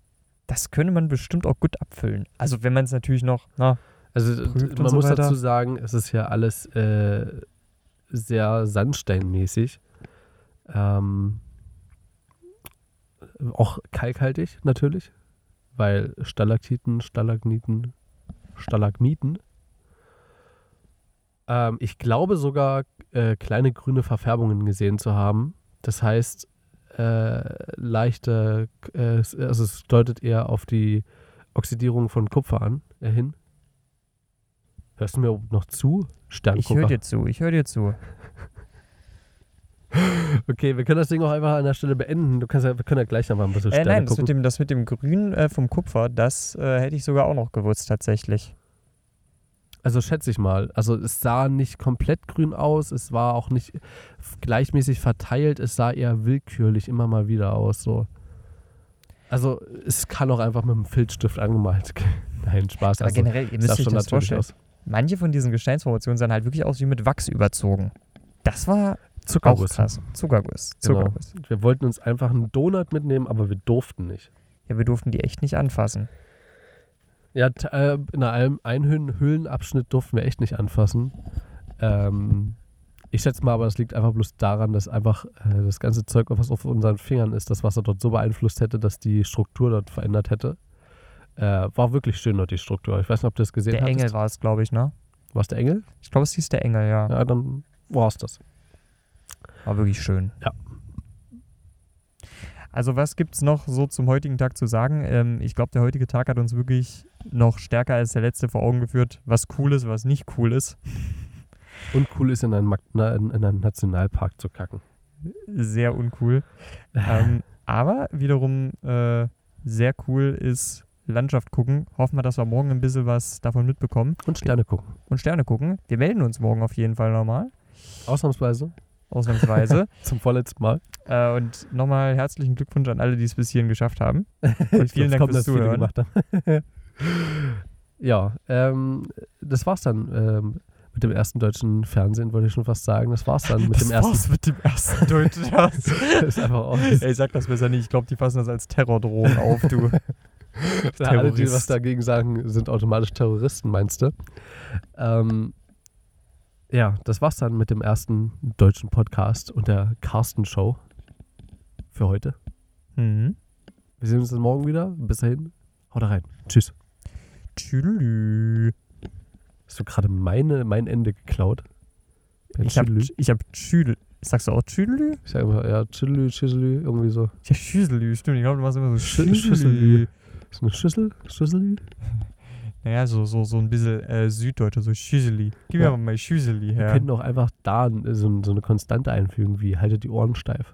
das könnte man bestimmt auch gut abfüllen. Also wenn man es natürlich noch, na, Also man so muss weiter. dazu sagen, es ist ja alles äh, sehr sandsteinmäßig. Ähm, auch kalkhaltig natürlich, weil Stalaktiten, Stalagniten, Stalagmiten. Ähm, ich glaube sogar, äh, kleine grüne Verfärbungen gesehen zu haben. Das heißt, äh, leichte, äh, also es deutet eher auf die Oxidierung von Kupfer an, äh, hin. Hörst du mir noch zu? ich Sterngucker. höre dir zu, ich höre dir zu. Okay, wir können das Ding auch einfach an der Stelle beenden. Du kannst ja, wir können ja gleich nochmal ein bisschen Äh, nein, das mit, dem, das mit dem Grün äh, vom Kupfer, das äh, hätte ich sogar auch noch gewusst tatsächlich. Also schätze ich mal. Also es sah nicht komplett grün aus, es war auch nicht gleichmäßig verteilt, es sah eher willkürlich immer mal wieder aus. So. Also es kann auch einfach mit einem Filzstift angemalt. Nein, Spaß. Aber Also, generell, ihr müsst euch schon das vorstellen. aus. manche von diesen Gesteinsformationen sahen halt wirklich aus wie mit Wachs überzogen. Das war auch Zuckerguss. krass. Zuckerguss. Genau. Zuckerguss. Wir wollten uns einfach einen Donut mitnehmen, aber wir durften nicht. Ja, wir durften die echt nicht anfassen. Ja, äh, in einem Höhlenabschnitt durften wir echt nicht anfassen. Ähm, ich schätze mal, aber das liegt einfach bloß daran, dass einfach äh, das ganze Zeug, was auf unseren Fingern ist, das Wasser dort so beeinflusst hätte, dass die Struktur dort verändert hätte. Äh, war wirklich schön dort die Struktur. Ich weiß nicht, ob du das gesehen Der hast. Engel war es, glaube ich, ne? War es der Engel? Ich glaube, es hieß der Engel, ja. Ja, dann war es das. War wirklich schön. Ja. Also was gibt es noch so zum heutigen Tag zu sagen? Ähm, ich glaube, der heutige Tag hat uns wirklich noch stärker als der letzte vor Augen geführt, was cool ist, was nicht cool ist. Und cool ist, in einen, in einen Nationalpark zu kacken. Sehr uncool. ähm, aber wiederum äh, sehr cool ist Landschaft gucken. Hoffen wir, dass wir morgen ein bisschen was davon mitbekommen Und Sterne gucken. und Sterne gucken. Wir melden uns morgen auf jeden Fall nochmal, Ausnahmsweise. Ausnahmsweise. Zum vorletzten Mal. äh, und nochmal herzlichen Glückwunsch an alle, die es bis hierhin geschafft haben. Und vielen Dank fürs Zuhören. gemacht haben. ja, ähm, das war's dann ähm, mit dem ersten deutschen Fernsehen, wollte ich schon fast sagen. Das war's dann mit dem ersten. mit dem ersten deutschen Hass. Das ist einfach aus. Ey, sag das besser nicht. Ich glaube, die fassen das als Terrordrohung auf, du. Alle, die was dagegen sagen, sind automatisch Terroristen, meinst du? Ähm, ja, das war's dann mit dem ersten deutschen Podcast und der Carsten Show für heute. Mhm. Wir sehen uns dann morgen wieder. Bis dahin, haut rein. Tschüss. Tschüdelü. Hast du gerade meine, mein Ende geklaut? Ich habe ich hab Tschüdel. Sagst du auch Tschüdelü? Ich sag immer, ja, Tschüdelü, Tschüdelü, irgendwie so. Ich hab Schüselü, stimmt. Ich glaube, du machst immer so. Schüsselü. Ist eine Schüssel? Schüsselü? Naja, so, so, so ein bisschen äh, Süddeutsche, so Schüseli. Gib Ja. mir mal mal Schüseli Wir her. könnten auch einfach da so, so eine Konstante einfügen, wie haltet die Ohren steif.